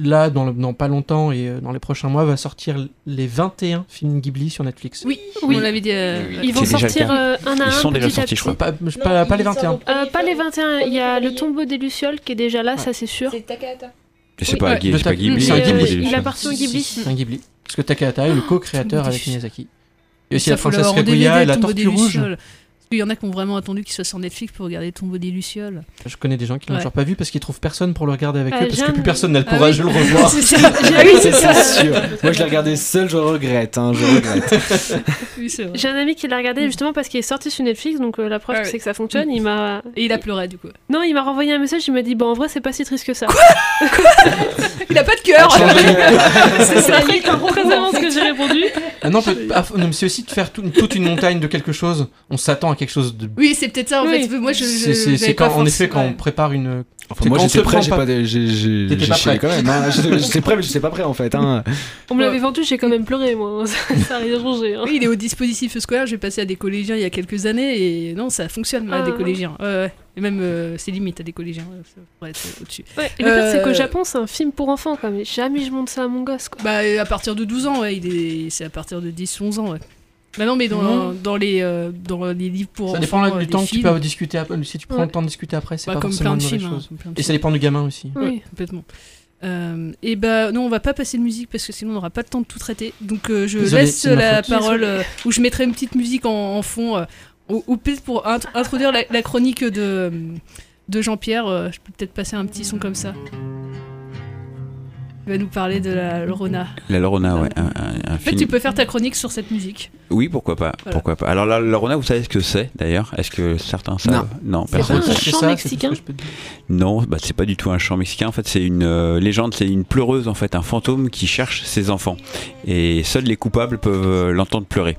là, dans, le- dans pas longtemps et dans les prochains mois, va sortir les 21 films Ghibli sur Netflix. Oui, Oui. on l'avait dit. euh, Ils vont sortir euh, un à un. Ils sont déjà sortis, je crois. Pas, pas, pas les 21. Euh, pas les 21, il y a le tombeau des Lucioles qui est déjà là, ça c'est sûr. C'est Takahata. Et c'est Oui. pas, Ouais. De c'est pas ta- Ghibli. c'est un des il appartient au Ghibli. C'est un Ghibli. Parce que Takahata est le co-créateur avec Miyazaki. Et aussi Ça, la faut princesse Kaguya et la tortue rouge. Qu'il y en a qui ont vraiment attendu qu'il soit sur Netflix pour regarder tombeau des Lucioles. Je connais des gens qui l'ont Ouais. toujours pas vu parce qu'ils trouvent personne pour le regarder avec Ah, eux parce que plus personne n'a le Ah courage oui. de le revoir. C'est ça. Ah c'est ça. sûr. Moi, je l'ai regardé seul, je regrette. Hein, je regrette. Oui. J'ai un ami qui l'a regardé justement parce qu'il est sorti sur Netflix, donc euh, la preuve Ah ouais. c'est que ça fonctionne. Il m'a. Et il a pleuré du coup. Non, il m'a renvoyé un message, il m'a dit Bon, en vrai, c'est pas si triste que ça. Il a pas de cœur c'est ça, très vraiment ce que j'ai répondu. Ah non, peut- ah, non, mais c'est aussi de faire tout- toute une montagne de quelque chose. On s'attend à quelque chose de. Oui, c'est peut-être ça en Oui. fait. Moi, je. je- C'est- quand, en effet, quand on prépare une. Enfin, moi j'étais prêt, j'ai pas- pas, de- j'ai chialé quand même. hein. J'étais prêt, mais j'étais pas prêt en fait. Hein. On me l'avait vendu, j'ai quand même pleuré, moi. Ça ça a rien changé. hein. Oui, il est au dispositif scolaire. J'ai passé à des collégiens il y a quelques années et non, ça fonctionne à Ah. des collégiens. Ouais, ouais. Et même euh, c'est limite à des collégiens. ouais, ça pourrait être au-dessus. Ouais, et le pire, c'est qu'au Euh, Japon, c'est un film pour enfants, quoi. Mais jamais je monte ça à mon gosse, quoi. Bah, euh, à partir de 12 ans, ouais, il est... c'est à partir de 10-11 ans, ouais. Bah non, mais dans, dans, les, euh, dans les livres pour Ça enfants, dépend là, euh, du les temps que tu peux discuter après. Si tu prends Ouais. le temps de discuter après, c'est Bah, pas comme forcément plein de une films, hein, chose. comme plein de Et ça dépend du gamin aussi. Oui, complètement. Euh, et bah non, on va pas passer de musique parce que sinon on n'aura pas le temps de tout traiter. Donc euh, je Désolé, laisse la parole euh, où je mettrai une petite musique en, en fond, euh, ou, ou peut-être pour int- introduire la, la chronique de, de Jean-Pierre. euh, je peux peut-être passer un petit son comme ça. Il va nous parler de la Lorona. La Lorona, ouais. Un, un- un En fait, film. tu peux faire ta chronique sur cette musique. Oui, pourquoi pas, Voilà. pourquoi pas. Alors la Lorona, vous savez ce que c'est d'ailleurs? Est-ce que certains savent? Non, C'est personne. pas un C'est chant ça, c'est mexicain ce peux. Non, bah, c'est pas du tout un chant mexicain. En fait, c'est une euh, légende, c'est une pleureuse, en fait, un fantôme qui cherche ses enfants. Et seuls les coupables peuvent euh, l'entendre pleurer.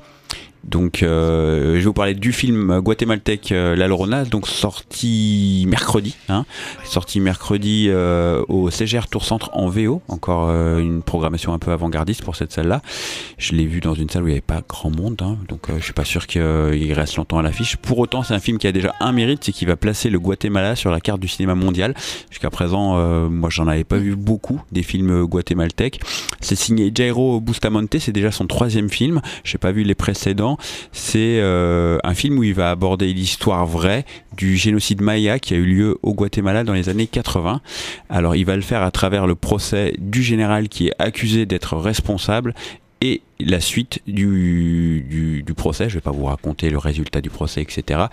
Donc, euh, je vais vous parler du film guatémaltèque euh, La Lorona, donc sorti mercredi, hein, sorti mercredi euh, au CGR Tour Centre en VO, encore euh, une programmation un peu avant-gardiste pour cette salle-là. Je l'ai vu dans une salle où il n'y avait pas grand monde, hein, donc euh, je suis pas sûr qu'il reste longtemps à l'affiche. Pour autant, c'est un film qui a déjà un mérite, c'est qu'il va placer le Guatemala sur la carte du cinéma mondial. Jusqu'à présent, moi, j'en avais pas vu beaucoup des films guatémaltèques. C'est signé Jairo Bustamonte, c'est déjà son troisième film. J'ai pas vu les précédents. C'est euh, un film où il va aborder l'histoire vraie du génocide maya qui a eu lieu au Guatemala dans les années 80. Alors, il va le faire à travers le procès du général qui est accusé d'être responsable et la suite du, procès. Je vais pas vous raconter le résultat du procès, etc.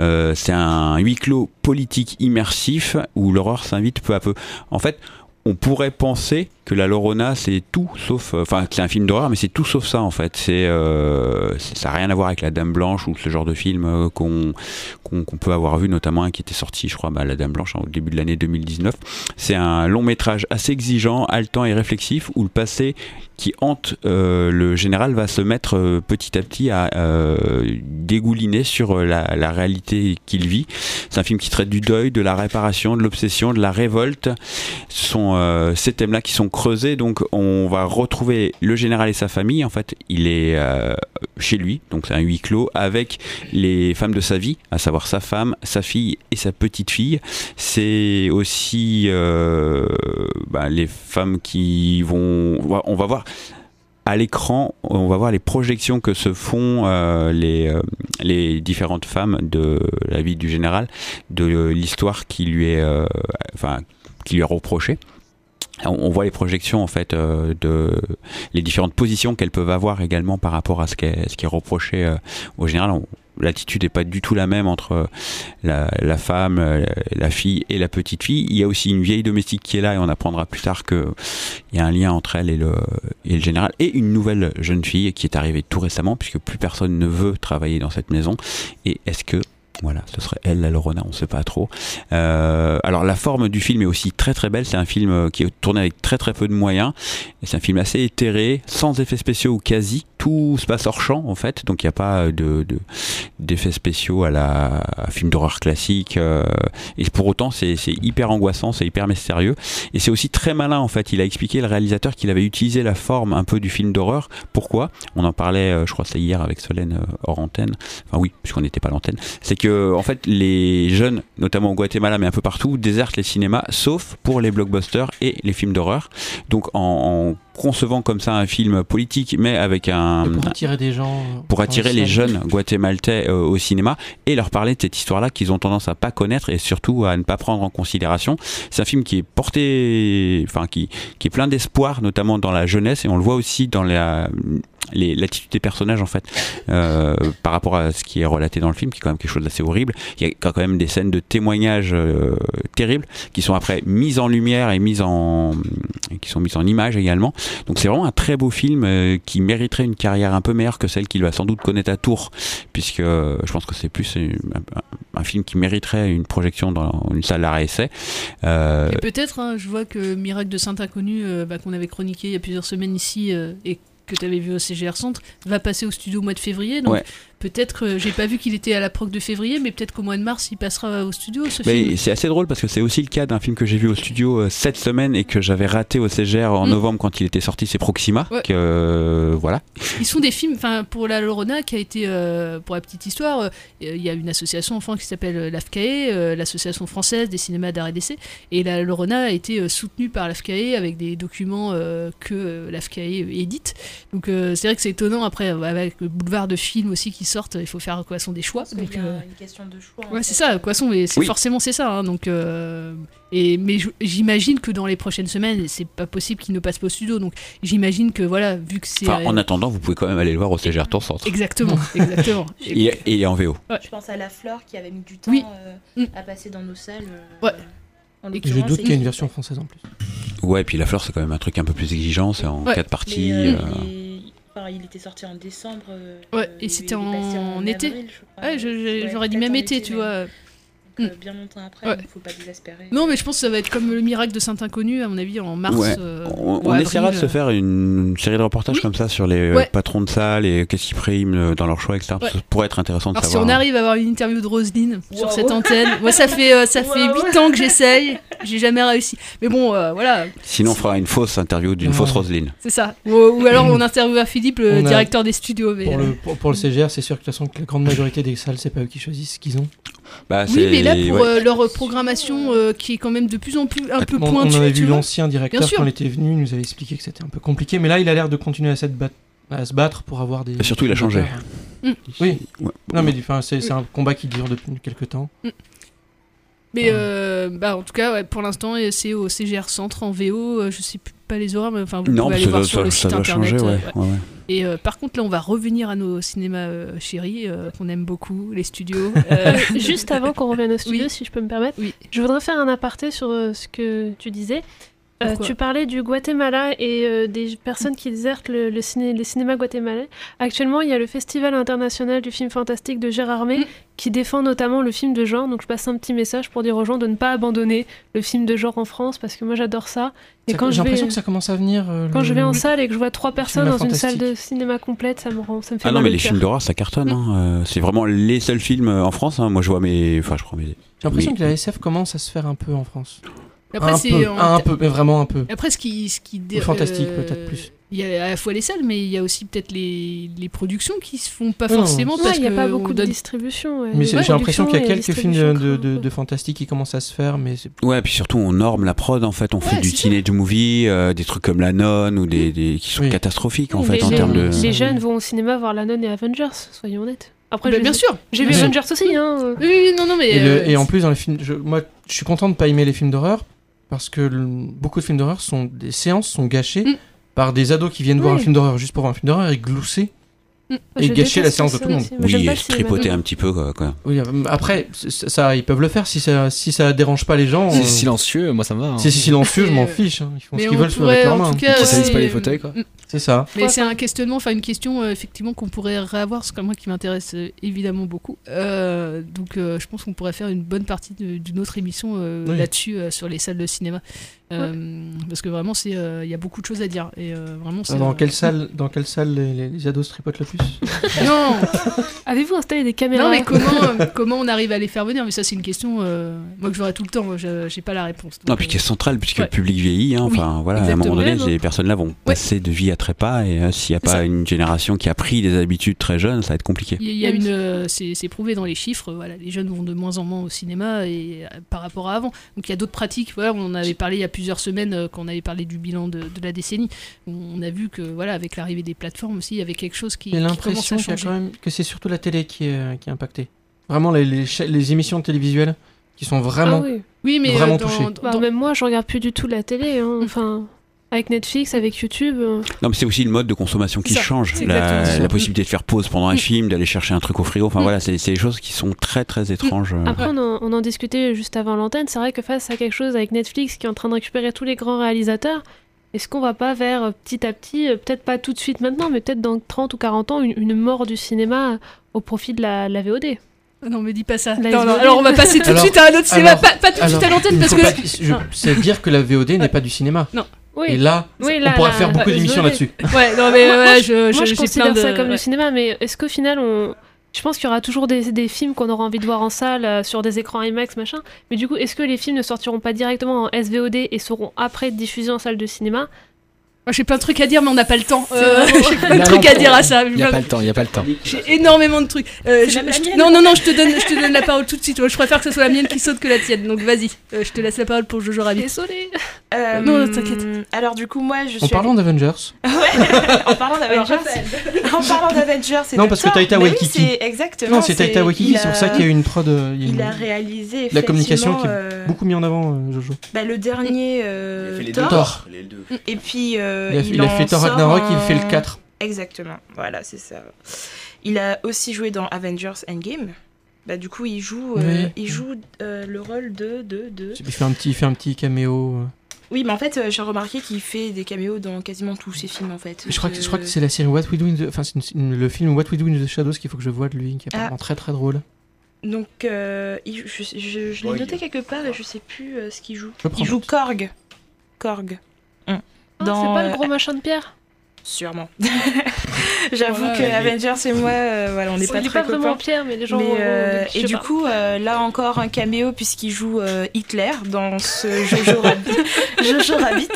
Euh, c'est un huis clos politique immersif où l'horreur s'invite peu à peu. En fait, on pourrait penser que la Lorona c'est tout sauf euh, enfin c'est un film d'horreur mais c'est tout sauf ça en fait euh, ça n'a rien à voir avec la Dame Blanche ou ce genre de film euh, qu'on peut avoir vu notamment un qui était sorti je crois bah, la Dame Blanche au début de l'année 2019 c'est un long métrage assez exigeant haletant et réflexif où le passé qui hante le général va se mettre petit à petit à dégouliner sur la, réalité qu'il vit. C'est un film qui traite du deuil, de la réparation, de l'obsession, de la révolte. Ce sont ces thèmes-là qui sont creusés. Donc on va retrouver le général et sa famille. En fait, il est euh, chez lui, donc c'est un huis clos, avec les femmes de sa vie, à savoir sa femme, sa fille et sa petite fille. C'est aussi euh, bah, les femmes qui vont... On va voir à l'écran, on va voir les projections que se font euh, les, différentes femmes de la vie du général, de l'histoire qui lui est, enfin, qui lui est reprochée. On voit les projections en fait euh, de les différentes positions qu'elles peuvent avoir également par rapport à ce qui est, reproché euh, au général. L'attitude n'est pas du tout la même entre euh, la, femme, la fille et la petite fille. Il y a aussi une vieille domestique qui est là et on apprendra plus tard que il y a un lien entre elle et le, et le général et une nouvelle jeune fille qui est arrivée tout récemment puisque plus personne ne veut travailler dans cette maison. Et est-ce que voilà, ce serait elle, la Lorona, on ne sait pas trop. Euh, alors la forme du film est aussi très très belle. C'est un film euh, qui est tourné avec très très peu de moyens. C'est un film assez éthéré, sans effets spéciaux ou quasi. Tout se passe hors champ en fait, donc il n'y a pas de de- d'effets spéciaux à la film d'horreur classique. euh, et pour autant, c'est hyper angoissant, c'est hyper mystérieux. Et c'est aussi très malin en fait. Il a expliqué le réalisateur qu'il avait utilisé la forme un peu du film d'horreur. Pourquoi? On en parlait, euh, je crois, c'est hier avec Solène euh, hors antenne. Enfin oui, puisqu'on n'était pas l'antenne. C'est que en fait, les jeunes, notamment au Guatemala, mais un peu partout, désertent les cinémas, sauf pour les blockbusters et les films d'horreur. Donc en concevant comme ça un film politique, mais avec un Pour attirer des gens. euh, pour attirer les jeunes guatémaltais euh, au cinéma et leur parler de cette histoire-là qu'ils ont tendance à pas connaître et surtout à ne pas prendre en considération. C'est un film qui est porté, enfin qui, qui est plein d'espoir, notamment dans la jeunesse et on le voit aussi dans la l'attitude des personnages en fait euh, par rapport à ce qui est relaté dans le film qui est quand même quelque chose d'assez horrible. Il y a quand même des scènes de témoignages euh, terribles qui sont après mises en lumière et mises en qui sont mises en image également. Donc c'est vraiment un très beau film euh, qui mériterait une carrière un peu meilleure que celle qu'il va sans doute connaître à Tours puisque je pense que c'est plus un, un- film qui mériterait une projection dans une salle d'arrêt essai. Et peut-être, hein, je vois que Miracle de Saint-Inconnu, euh, bah, qu'on avait chroniqué il y a plusieurs semaines ici et que tu avais vu au CGR Centre, va passer au studio au mois de février. Peut-être, euh, j'ai pas vu qu'il était à la proc de février, mais peut-être qu'au mois de mars, il passera au studio ce Mais film. c'est assez drôle parce que c'est aussi le cas d'un film que j'ai vu au studio euh, cette semaine et que j'avais raté au CGR en Mm. novembre quand il était sorti, c'est Proxima. Ouais. Que, euh, voilà. Ils sont des films, enfin pour la Lorona qui a été, euh, pour la petite histoire, il y a une association enfant qui s'appelle l'AFCAE, l'association française des cinémas d'art et d'essai, et la Lorona a été soutenue par l'AFCAE avec des documents que l'AFCAE édite. Donc c'est vrai que c'est étonnant après avec le boulevard de films aussi qui sortent, il faut faire quoi sont des choix. Donc, y a euh, une question de choix. en Ouais, c'est ça, mais c'est Oui. forcément c'est ça. hein, donc, euh, et mais j'imagine que dans les prochaines semaines, c'est pas possible qu'il ne passe pas au studio. Donc, j'imagine que voilà, vu que c'est Enfin, euh, en attendant, vous pouvez quand même aller le voir au CGR Tour Centre. exactement, exactement. Et- Il est, et il est en VO. Je pense à La Flore qui avait mis du temps Oui. euh, à passer dans nos salles. euh, Ouais. en Et je doute qu'il y ait une version française en plus. Ouais, puis La Fleur, c'est quand même un truc un peu plus exigeant, c'est en Ouais. quatre parties. Euh, euh, enfin, il était sorti en décembre. euh, Ouais, et c'était en été. avril, je. Ouais, j'aurais dit même été, tu vois. Donc, euh, bien longtemps après, Ouais. donc faut pas désespérer. Non, mais je pense que ça va être comme le miracle de Saint-Inconnu, à mon avis, en mars. Ouais. euh, on ou on avril, essaiera de se euh. faire une série de reportages comme ça sur les Ouais. patrons de salle et qu'est-ce qu'ils priment dans leur choix, etc. Ouais. Ça pourrait être intéressant de Alors si savoir. on arrive à avoir une interview de Roselyne sur cette antenne, moi ça fait euh, ça fait 8 ans que j'essaye, j'ai jamais réussi. Mais bon, euh, voilà, Sinon, on fera une fausse interview d'une Ouais. fausse Roselyne. c'est ça. Ou, ou alors on interviewera Philippe, le On a- directeur des studios. Mais, Pour le, pour, pour le CGR, c'est sûr que de toute façon, que la grande majorité des salles, c'est pas eux qui choisissent ce qu'ils ont. Bah, Oui, mais là pour ouais. euh, leur programmation euh, qui est quand même de plus en plus un peu pointue. on avait vu l'ancien directeur quand il était venu, il nous avait expliqué que c'était un peu compliqué, mais là il a l'air de continuer à, s'être bat- à se battre pour avoir des. Et surtout, il a changé. Mm. Oui. Ouais. Non mais enfin, c'est c'est un combat qui dure depuis quelques temps. Mais euh, bah, en tout cas, ouais, pour l'instant, c'est au CGR Centre en VO. je sais plus- pas les horaires, mais enfin, vous Non, pouvez aller voir ça- sur le ça site internet. changer, euh, ouais, ouais, ouais. Et euh, par contre, là, on va revenir à nos cinémas euh, chéris euh, qu'on aime beaucoup, les studios. Juste avant qu'on revienne au studio, Oui. si je peux me permettre, Oui. je voudrais faire un aparté sur euh, ce que tu disais. Euh, tu parlais du Guatemala et euh, des personnes qui désertent le, le ciné, les cinémas guatémalais. Actuellement, il y a le Festival international du film fantastique de Gérard Mm. May qui défend notamment le film de genre. Donc je passe un petit message pour dire aux gens de ne pas abandonner le film de genre en France parce que moi j'adore ça. Et Ça- quand J'ai je vais, l'impression que ça commence à venir. euh, quand le- je vais en salle et que je vois trois personnes dans une salle de cinéma complète, ça me rend, ça me fait Ah non, mal mais les cœur. films d'horreur, ça cartonne. hein. C'est vraiment les seuls films en France. hein. Moi, je vois mes. Enfin, je prends mes. J'ai l'impression mes- que la SF commence à se faire un peu en France. Après, un, c'est peu, en- un peu, mais vraiment un peu. Après, ce qui, ce qui Ou fantastique, euh, peut-être plus. Il y a à la fois les salles, mais il y a aussi peut-être les, les productions qui se font pas Non, non. forcément Ouais, parce il n'y a pas beaucoup de distribution. ouais. Mais j'ai l'impression qu'il y a et quelques films de, de, de, de fantastique qui commencent à se faire, mais c'est Ouais, puis surtout, on norme la prod en fait. On fait du teenage movie, euh, des trucs comme La Nonne ou des, des- qui sont Oui. catastrophiques en Oui, fait les, en termes de. les jeunes vont au cinéma voir La Nonne et Avengers, soyons honnêtes. Après, Bah, bien sûr. J'ai vu. Avengers aussi, hein. Oui, non, non, mais. Et, le- euh, et en plus, dans les films, je, moi, je suis content de pas aimer les films d'horreur parce que le- beaucoup de films d'horreur sont des séances sont gâchées Mm. par des ados qui viennent voir un film d'horreur juste pour voir un film d'horreur et glousser Moi, et je gâcher la séance de ça tout le monde. Oui, et tripoter un petit peu quoi. quoi. Oui, euh, après, ça, ils peuvent le faire si ça, si ça dérange pas les gens. C'est euh, silencieux, moi ça me va. hein. Si c'est silencieux, je m'en Euh, fiche. hein. Ils font mais ce qu'ils veulent pourrait, avec leurs mains. c'est- pas les fauteuils, quoi. C'est ça. Mais c'est un questionnement, enfin une question euh, effectivement qu'on pourrait réavoir, c'est moi qui m'intéresse euh, évidemment beaucoup. Euh, donc euh, je pense qu'on pourrait faire une bonne partie de- d'une autre émission euh, Oui. là-dessus euh, sur les salles de cinéma, Euh, parce que vraiment c'est, euh, il y a beaucoup de choses à dire et euh, vraiment. Dans euh, quelle salle, dans quelle salle les, les- les ados tripotent le plus Non, Avez-vous installé des caméras non mais comment comment on arrive à les faire venir? Mais ça c'est une question euh, moi que j'aurais tout le temps, moi, je- j'ai pas la réponse. Non, puis qui est euh, central puisque ouais. le public vieillit. hein. Oui, Enfin, voilà, à un moment donné, ces personnes-là vont passer de vie à trépas et euh, s'il n'y a pas ça. une génération qui a pris des habitudes très jeunes, ça va être compliqué. Il y a- une, euh, c'est c'est prouvé dans les chiffres. Voilà, les jeunes vont de moins en moins au cinéma et euh, par rapport à avant. Donc il y a d'autres pratiques. Voilà, on en avait parlé il y a plusieurs semaines euh, quand on avait parlé du bilan de, de la décennie. On a vu que voilà, avec l'arrivée des plateformes aussi, il y avait quelque chose qui, J'ai l'impression à qu'il y a changer. quand même que c'est surtout la télé qui est, qui est impactée. Vraiment les, les, les émissions télévisuelles qui sont vraiment Ah oui. Oui, mais vraiment euh, dans- touchées. Bah, dans- Même moi, je regarde plus du tout la télé. hein. Enfin, avec Netflix, avec YouTube. euh. Non, mais c'est aussi le mode de consommation qui ça, change. La, possibilité de faire pause pendant un Mm. film, d'aller chercher un truc au frigo. Enfin Mm. voilà, c'est des choses qui sont très très étranges. euh. Après, on, en, on en discutait juste avant l'antenne. C'est vrai que face à quelque chose avec Netflix qui est en train de récupérer tous les grands réalisateurs, est-ce qu'on va pas vers euh, petit à petit, peut-être pas tout de suite maintenant, mais peut-être dans 30 ou 40 ans, une, une mort du cinéma au profit de la, la VOD Non, me dis pas ça. Non, non, alors on va passer tout de suite à un autre cinéma, alors- pas, pas tout de suite à l'antenne parce que. pas- je- c'est dire que la VOD n'est pas du cinéma. Non. Oui. Et là, Oui, on là, pourra la- faire beaucoup d'émissions là-dessus. Ouais, non mais Moi, ouais, moi, je, moi, je considère de. ça comme ouais. du cinéma, mais est-ce qu'au final, on... je pense qu'il y aura toujours des, des films qu'on aura envie de voir en salle, euh, sur des écrans IMAX, machin. Mais du coup, est-ce que les films ne sortiront pas directement en SVOD et seront après diffusés en salle de cinéma? J'ai plein de trucs à dire, mais on n'a pas le temps. Euh, J'ai plein de trucs à dire à ça. Il n'y a pas le temps, il n'y a pas le temps. J'ai énormément de trucs. Euh, je- je- non, non, non, je te, donne, je te donne la parole tout de suite. Je préfère que ce soit la mienne qui saute que la tienne. Donc vas-y, Euh, je te laisse la parole pour Jojo Rabbit. Désolé. Euh, Non, t'inquiète. Alors du coup, moi, je suis. En parlant d'Avengers, Ouais, en parlant d'Avengers. en parlant d'Avengers, c'est Non, parce que. Taika Mais oui, exactement. non, c'est Taika Waititi, il c'est pour ça qu'il y a eu une prod. il a Il une- a réalisé la communication qui est beaucoup mis en avant, Jojo. bah, le dernier les Thor. Et puis Il a- il, il a fait Thor Ragnarok, il fait le 4. Exactement, voilà, c'est ça. Il a aussi joué dans Avengers Endgame. Bah, du coup, il joue, euh, Oui. il joue euh, le rôle de, de, de... Il fait un petit, il fait un petit caméo. euh. Oui, mais en fait, euh, j'ai remarqué qu'il fait des caméos dans quasiment tous ses films, en fait. Je crois que, je crois que Euh, c'est la série What We Do in the... Enfin, c'est une- une- le film What We Do in the Shadows qu'il faut que je vois de lui, qui est Ah. apparemment très très drôle. Donc, euh, il- je, je- je l'ai noté quelque part et je sais plus euh, ce qu'il joue. Il joue. Korg. Korg. Hum. Ah, c'est pas le euh, gros machin de pierre Sûrement. J'avoue Voilà, que Avengers et moi, euh, voilà, on n'est pas très pas vraiment. Pierre, mais les gens Mais, vont- euh, et du pas. coup, euh, là encore un caméo puisqu'il joue euh, Hitler dans ce Jojo Rabbit. Jojo Rabbit.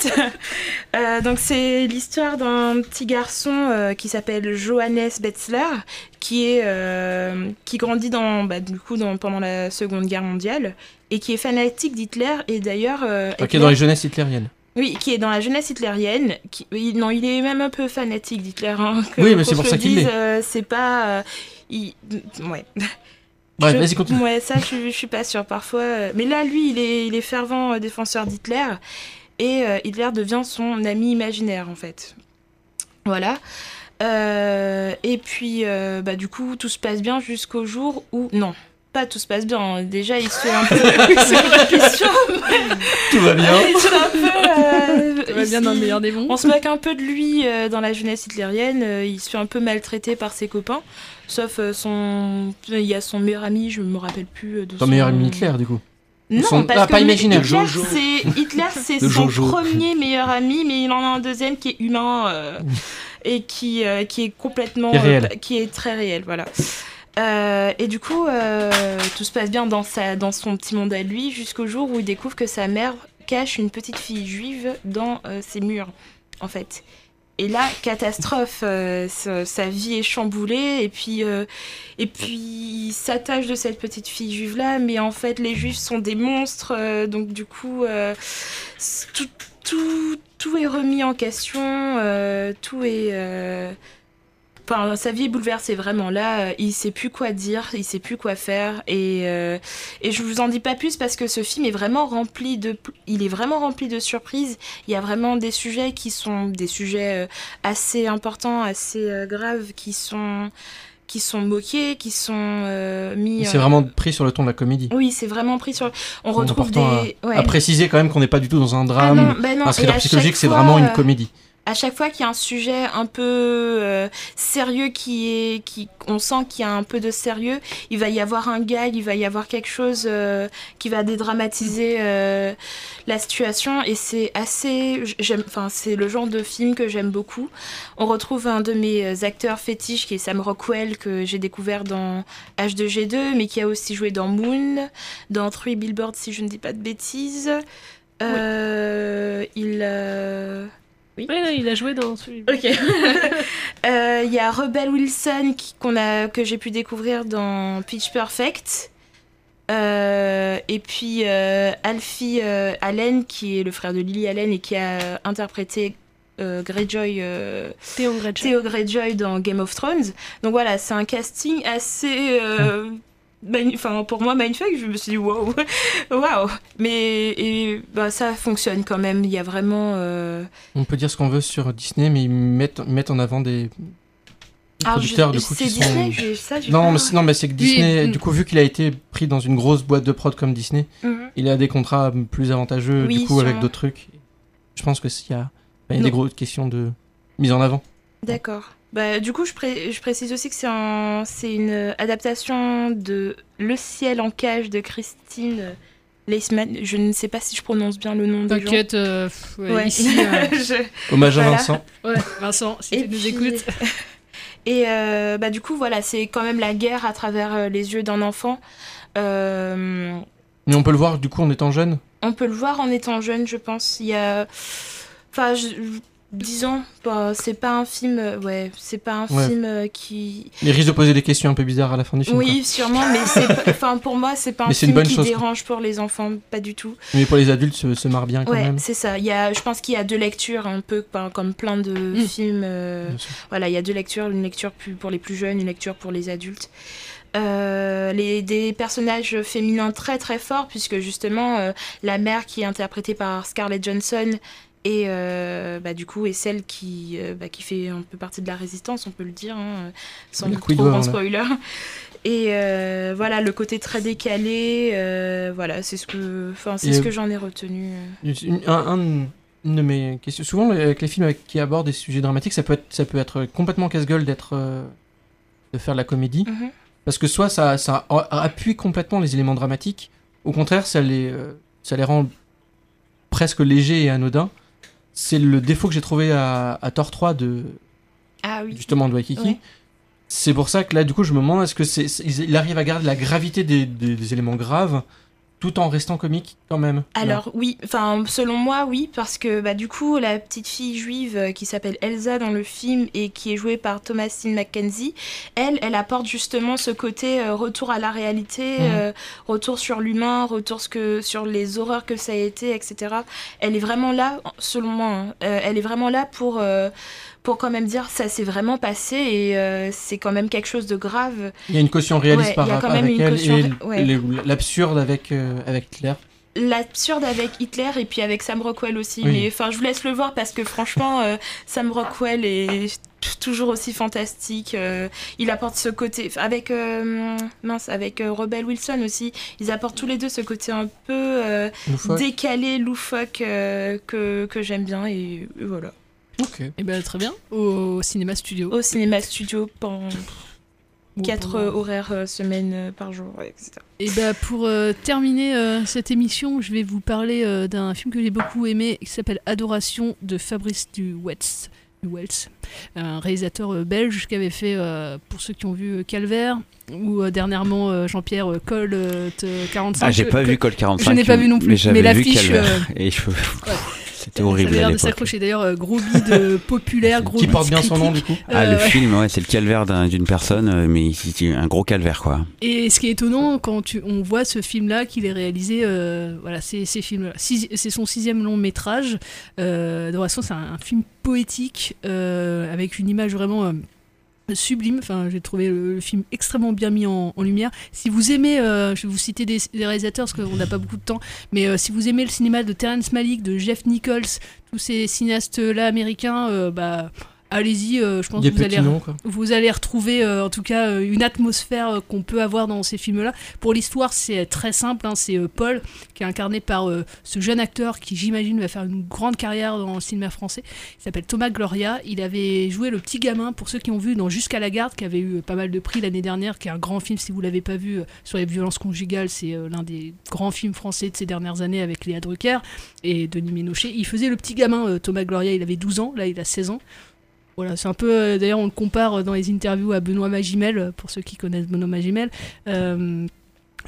Euh, donc c'est l'histoire d'un petit garçon euh, qui s'appelle Johannes Betzler, qui est euh, qui grandit dans bah, du coup dans, pendant la Seconde Guerre mondiale et qui est fanatique d'Hitler et d'ailleurs euh, est Hitler- dans les jeunesses hitlériennes. Oui, qui est dans la jeunesse hitlérienne. Qui, non, il est même un peu fanatique d'Hitler. hein, Oui, mais c'est pour ça qu'il l'est. euh, c'est pas. euh, il- ouais. Ouais, vas-y, continue. Ouais, ça, je, je suis pas sûre parfois. euh, Mais là, lui, il est, il est fervent défenseur d'Hitler. Et euh, Hitler devient son ami imaginaire, en fait. Voilà. Et puis, bah, du coup, tout se passe bien jusqu'au jour où. Non, pas tout se passe bien. Déjà, il se fait un peu. Tout va bien. il se fait un peu. euh, Tout va bien dans le meilleur des mondes. On se moque un peu de lui euh, dans la jeunesse hitlérienne. euh, il se fait un peu maltraiter par ses copains. Sauf euh, son. Il y a son meilleur ami, je me rappelle plus de son. meilleur ami Hitler, du coup. Non, Son- parce ah, que pas imaginaire. Hitler, c'est Hitler, c'est Le son Jojo. premier meilleur ami, mais il en a un deuxième qui est humain euh, et qui, euh, qui est complètement, Qui est réel. euh, qui est très réel, voilà. Euh, et du coup, euh, tout se passe bien dans sa, dans son petit monde à lui, jusqu'au jour où il découvre que sa mère cache une petite fille juive dans euh, ses murs, en fait. Et là, catastrophe, sa, vie est chamboulée, et puis, et puis il s'attache de cette petite fille juive là, mais en fait les juifs sont des monstres, donc du coup tout, tout, tout est remis en question, tout est, Enfin, sa vie est bouleversée vraiment. Là, euh, il sait plus quoi dire, il sait plus quoi faire. Et, euh, et je vous en dis pas plus parce que ce film est vraiment rempli de, il est vraiment rempli de surprises. Il y a vraiment des sujets qui sont des sujets euh, assez importants, assez euh, graves, qui sont qui sont moqués, qui sont euh, mis. C'est euh, vraiment pris sur le ton de la comédie. Oui, c'est vraiment pris sur. On retrouve des. à, ouais. à préciser quand même qu'on n'est pas du tout dans un Ah drame, non, bah non, un thriller psychologique, c'est fois, vraiment une comédie. À chaque fois qu'il y a un sujet un peu euh, sérieux qui est, qui, on sent qu'il y a un peu de sérieux, il va y avoir un gag, il va y avoir quelque chose euh, qui va dédramatiser euh, la situation et c'est assez, j'aime, enfin c'est le genre de film que j'aime beaucoup. On retrouve un de mes acteurs fétiches qui est Sam Rockwell que j'ai découvert dans H2G2, mais qui a aussi joué dans Moon, dans Three Billboards si je ne dis pas de bêtises. Il oui. il a joué dans celui Ok. Euh, Il y a Rebel Wilson qui- a, que j'ai pu découvrir dans Pitch Perfect. Euh, et puis euh, Alfie Allen, qui est le frère de Lily Allen et qui a interprété Greyjoy, Théon Greyjoy. Theo Greyjoy dans Game of Thrones. Donc voilà, c'est un casting assez. mani- Enfin, pour moi, mindfuck, je me suis dit waouh, waouh. Mais et, bah, ça fonctionne quand même. Il y a vraiment. euh, On peut dire ce qu'on veut sur Disney, mais ils mettent, en avant des, Alors, producteurs je- du coup qui sont. Disney, j'ai- ça, non, mais c'est- non, mais c'est que Disney, du coup, vu qu'il a été pris dans une grosse boîte de prod comme Disney, Mhm. il a des contrats plus avantageux Oui, du coup avec d'autres trucs. Je pense que s'il y a, il y a des grosses questions de mise en avant. D'accord. Bah, du coup, je, pré- je précise aussi que c'est un- c'est une adaptation de Le ciel en cage de Christine Leisman. Je ne sais pas si je prononce bien le nom gens. T'inquiète, euh, pff, ouais, Ouais. ici. euh, Je- Hommage à. Vincent. Ouais, Vincent, si Et tu nous écoutes. Et euh, bah, du coup, voilà, c'est quand même la guerre à travers euh, les yeux d'un enfant. Euh, Mais on peut le voir du coup en étant jeune? on peut le voir en étant jeune, je pense. Il y a. Enfin, je- disons, bah, c'est pas un film. euh, Ouais, c'est pas un Ouais. film euh, qui. Il risque de poser des questions un peu bizarres à la fin du film. Oui, sûrement, mais c'est pas- enfin pour moi c'est pas un Mais c'est une film bonne qui chose, quoi. dérange pour les enfants, pas du tout. Mais pour les adultes, se, se marre bien quand Ouais, même. c'est ça. Il y a, je pense qu'il y a deux lectures, un peu ben, comme plein de Mm. films. euh, voilà, il y a deux lectures, une lecture pour les plus jeunes, une lecture pour les adultes. Euh, les, des personnages féminins très très forts, puisque justement euh, la mère qui est interprétée par Scarlett Johansson et euh, bah, du coup est celle qui, euh, bah, qui fait un peu partie de la résistance, on peut le dire, hein, sans La trop là. spoiler. Et euh, voilà, le côté très décalé, voilà, c'est ce que, enfin, c'est ce que j'en ai retenu. Une, un, un- une de mes questions. Souvent, avec les films avec- qui abordent des sujets dramatiques, ça peut être, ça peut être complètement casse-gueule d'être, de faire de la comédie. Mhm. Parce que soit ça, ça appuie complètement les éléments dramatiques, au contraire, ça les, ça les rend presque légers et anodins. C'est le défaut que j'ai trouvé à, à Thor 3 de, Ah oui. justement de Waikiki. Ouais. C'est pour ça que là, du coup, je me demande est-ce que c'est, c'est- il arrive à garder la gravité des, des- des éléments graves tout en restant comique quand même. Alors oui, enfin selon moi oui, parce que bah, du coup la petite fille juive euh, qui s'appelle Elsa dans le film et qui est jouée par Thomasine McKenzie, elle, elle apporte justement ce côté euh, retour à la réalité, Mhm. euh, retour sur l'humain, retour ce que, sur les horreurs que ça a été, etc. Elle est vraiment là, selon moi, hein, euh, elle est vraiment là pour... pour quand même dire ça s'est vraiment passé et euh, c'est quand même quelque chose de grave. Il y a une caution réaliste Ouais, par rapport une elle caution et ouais. l'absurde avec, euh, avec Claire. l'absurde avec Hitler et puis avec Sam Rockwell aussi. Oui. Mais enfin, je vous laisse le voir parce que franchement, euh, Sam Rockwell est toujours aussi fantastique. euh, il apporte ce côté avec euh, mince, avec Rebel Wilson aussi. Ils apportent tous les deux ce côté un peu Loufoque. décalé, loufoque que, que j'aime bien et voilà. Ok. Et ben très bien. Au cinéma studio. Au cinéma studio pendant Ou 4 pendant- horaires euh, semaine euh, par jour, ouais, etc. Et bah pour euh, terminer euh, cette émission, je vais vous parler euh, d'un film que j'ai beaucoup aimé qui s'appelle Adoration de Fabrice Duwels. Duwels, un réalisateur belge qui avait fait, euh, pour ceux qui ont vu Calvaire, ou euh, dernièrement euh, Jean-Pierre euh, Cole euh, t- 45. Ah, j'ai pas vu Col 45. Je n'ai pas vu non plus, mais, j'avais vu l'affiche. Euh, Et je- ouais. C'était horrible Ça avait à l'air de s'accrocher d'ailleurs, euh, gros bide populaire, gros Qui bide porte bien son nom, du coup. Ah, Euh, le ouais. film, ouais, c'est le calvaire d'un- d'une personne, euh, mais c'est un gros calvaire, quoi. Et ce qui est étonnant quand tu, on voit ce film-là, qu'il est réalisé, euh, voilà, c'est ces films-là. Six- C'est son sixième long métrage. Euh, Adoration, c'est un, un film poétique euh, avec une image vraiment euh, sublime. Enfin, j'ai trouvé le, film extrêmement bien mis en, lumière. Si vous aimez, euh, je vais vous citer des, des réalisateurs parce qu'on n'a pas beaucoup de temps, mais euh, si vous aimez le cinéma de Terrence Malick, de Jeff Nichols, tous ces cinéastes-là américains, euh, bah allez-y, euh, je pense Des que vous allez, noms, quoi. vous allez retrouver euh, en tout cas euh, une atmosphère qu'on peut avoir dans ces films-là. Pour l'histoire, c'est très simple. hein, c'est Paul qui est incarné par ce jeune acteur qui, j'imagine, va faire une grande carrière dans le cinéma français. Il s'appelle Thomas Gloria. Il avait joué le petit gamin, pour ceux qui ont vu, dans Jusqu'à la garde, qui avait eu pas mal de prix l'année dernière, qui est un grand film, si vous l'avez pas vu, sur les violences conjugales. C'est l'un des grands films français de ces dernières années avec Léa Drucker et Denis Ménochet. Il faisait le petit gamin, Thomas Gloria, il avait 12 ans, là il a 16 ans. Voilà, c'est un peu. euh, D'ailleurs, on le compare dans les interviews à Benoît Magimel, euh, pour ceux qui connaissent Benoît Magimel. Euh,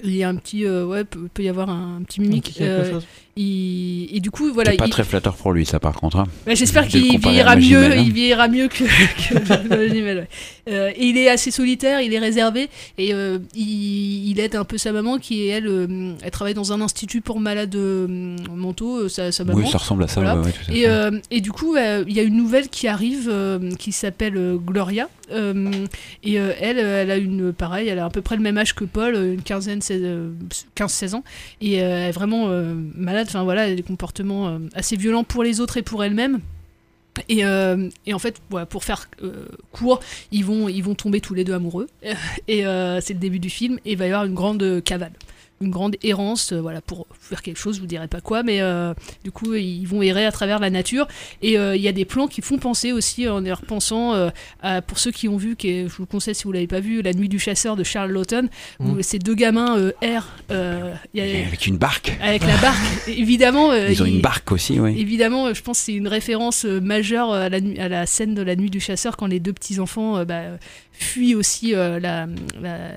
il y a un petit. euh, ouais, peut, peut y avoir un, petit mimique. petit. Il- et du coup, voilà. c'est pas il- très flatteur pour lui, ça, par contre. hein. Ouais, J'espère qu'il vieillira mieux, hein. il vieillira mieux que, que ouais. Euh, et il est assez solitaire, il est réservé et euh, il, il aide un peu sa maman qui elle, euh, elle travaille dans un institut pour malades mentaux, sa, sa Oui, maman. ça ressemble à ça, ouais, ouais, tout à et, et du coup, il y a une nouvelle qui arrive qui s'appelle Gloria. et elle, elle a une pareil, elle a à peu près le même âge que Paul, une quinzaine, 16, euh, 15-16 ans, et elle est vraiment euh, voilà, des comportements euh, assez violents pour les autres et pour elle-même. Et, euh, et en fait, pour faire euh, court, ils vont, tomber tous les deux amoureux. Et c'est le début du film. Et il va y avoir une grande cavale, une grande errance, euh, voilà, pour faire quelque chose, je vous dirai pas quoi, mais euh, du coup, ils vont errer à travers la nature. Et euh, il y a des plans qui font penser aussi, en y repensant, à, pour ceux qui ont vu, qui est- je vous le conseille si vous l'avez pas vu, La Nuit du Chasseur de Charles Lawton, où Mm. ces deux gamins errent. y a- avec une barque. avec la barque, évidemment. Ils ont il- une barque aussi, oui. Évidemment, je pense que c'est une référence majeure à la, nu- à la scène de la nuit du chasseur quand les deux petits enfants bah, fuient aussi euh, la, la-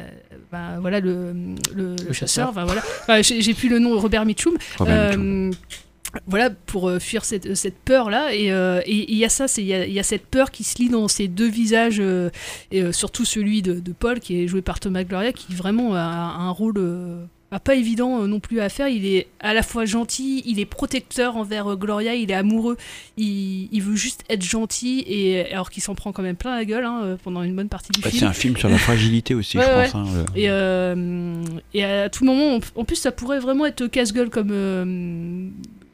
bah, voilà le, le, le chasseur. chasseur. Enfin, voilà. Enfin, j'ai plus le nom Robert Mitchum. Robert Euh, voilà pour euh, fuir cette, cette peur là et euh, il y a ça c'est il y a, il y a cette peur qui se lit dans ces deux visages euh, et euh, surtout celui de, de Paul qui est joué par Thomas Gloria qui vraiment a, a un rôle euh, bah, pas évident euh, non plus à faire il est à la fois gentil il est protecteur envers euh, Gloria il est amoureux il, il veut juste être gentil et alors qu'il s'en prend quand même plein la gueule hein, euh, pendant une bonne partie du Bah, film c'est un film sur la fragilité aussi, Ouais, je ouais. pense. hein, le- Et, euh, et à tout moment, on- en plus, ça pourrait vraiment être casse-gueule comme, euh,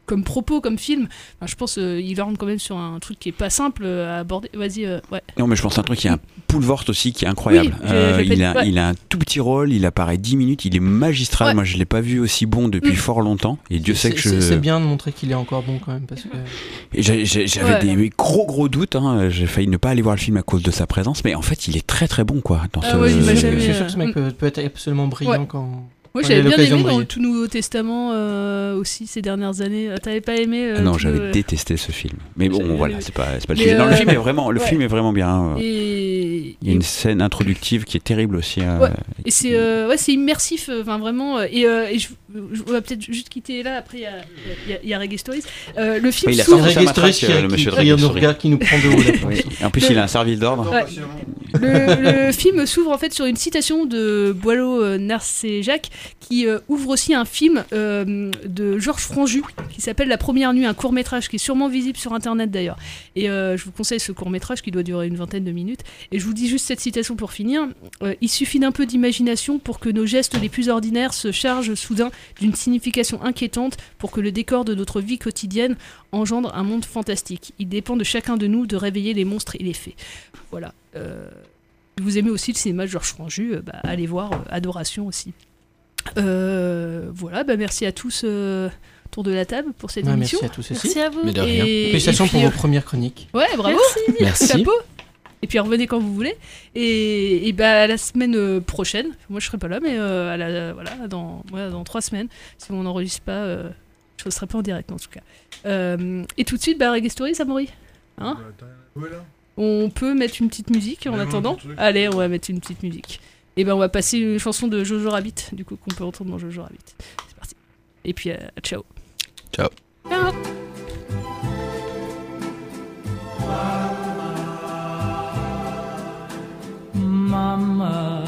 comme propos, comme film. Enfin, je pense euh, il rentre quand même sur un truc qui est pas simple euh, à aborder. Vas-y, euh, ouais. Non, mais je pense à un truc, y a un Poulvort aussi qui est incroyable. Oui, Euh, il, a, ouais. il a un tout petit rôle, il apparaît 10 minutes, il est magistral. Ouais. Moi, je l'ai pas vu aussi bon depuis Mm. fort longtemps. Et Dieu sait que je. C'est bien de montrer qu'il est encore bon quand même parce que. J'avais Ouais. des gros gros doutes. hein. J'ai failli ne pas aller voir le film à cause de sa présence, mais en fait, il est très très bon quoi. Dans Ah ce- ouais, Je suis sûr que- ce mec peut, peut être absolument brillant Ouais. quand. Moi j'avais bien aimé dans le tout Nouveau Testament euh, aussi ces dernières années. Euh, T'avais pas aimé euh, Ah non, j'avais le- détesté ce film. Mais bon, voilà, c'est pas, c'est pas le Mais, sujet. Non, le film est vraiment, le ouais. film est vraiment bien. Et, Il y a une scène introductive qui est terrible aussi. euh, Ouais. Et c'est euh, ouais, c'est immersif, enfin vraiment. et, euh, et je, je- on va peut-être juste quitter là. Après, il y a, il y a- y a Reggae Stories. Euh, le film Oui, il a s'ouvre- Reggae Stories euh, qui- le qui- monsieur de qui qui nous prend de haut. En plus, il a un service d'ordre. Le, film s'ouvre en fait sur une citation de Boileau euh, Narcéjac qui euh, ouvre aussi un film euh, de Georges Franju qui s'appelle La Première Nuit, un court métrage qui est sûrement visible sur internet d'ailleurs. Et je vous conseille ce court métrage qui doit durer une vingtaine de minutes. Et je vous dis juste cette citation pour finir. Il suffit d'un peu d'imagination pour que nos gestes les plus ordinaires se chargent soudain d'une signification inquiétante pour que le décor de notre vie quotidienne engendre un monde fantastique. Il dépend de chacun de nous de réveiller les monstres et les fées. Voilà. Euh, si vous aimez aussi le cinéma de Georges Franju, euh, bah, allez voir euh, Adoration aussi. Euh, voilà, bah, merci à tous euh, autour de la table pour cette Ouais, émission. merci à tous aussi. Merci à vous. Mais de rien. Et- Félicitations et pour puis, vos euh, premières chroniques. Ouais, bravo. Merci. Chapeau. Et puis revenez quand vous voulez. Et, et bah, à la semaine prochaine, moi je serai pas là, mais euh, à la, voilà, dans, voilà, dans trois semaines, si on n'enregistre pas, euh, je ne serai pas en direct en tout cas. Euh, et tout de suite, bah, Reggae Stories, Amaury hein? On peut mettre une petite musique en attendant. Allez, on va mettre une petite musique. Et ben on va passer une chanson de Jojo Rabbit, du coup qu'on peut entendre dans Jojo Rabbit. C'est parti. Et puis ciao. Ciao. ciao. Mama.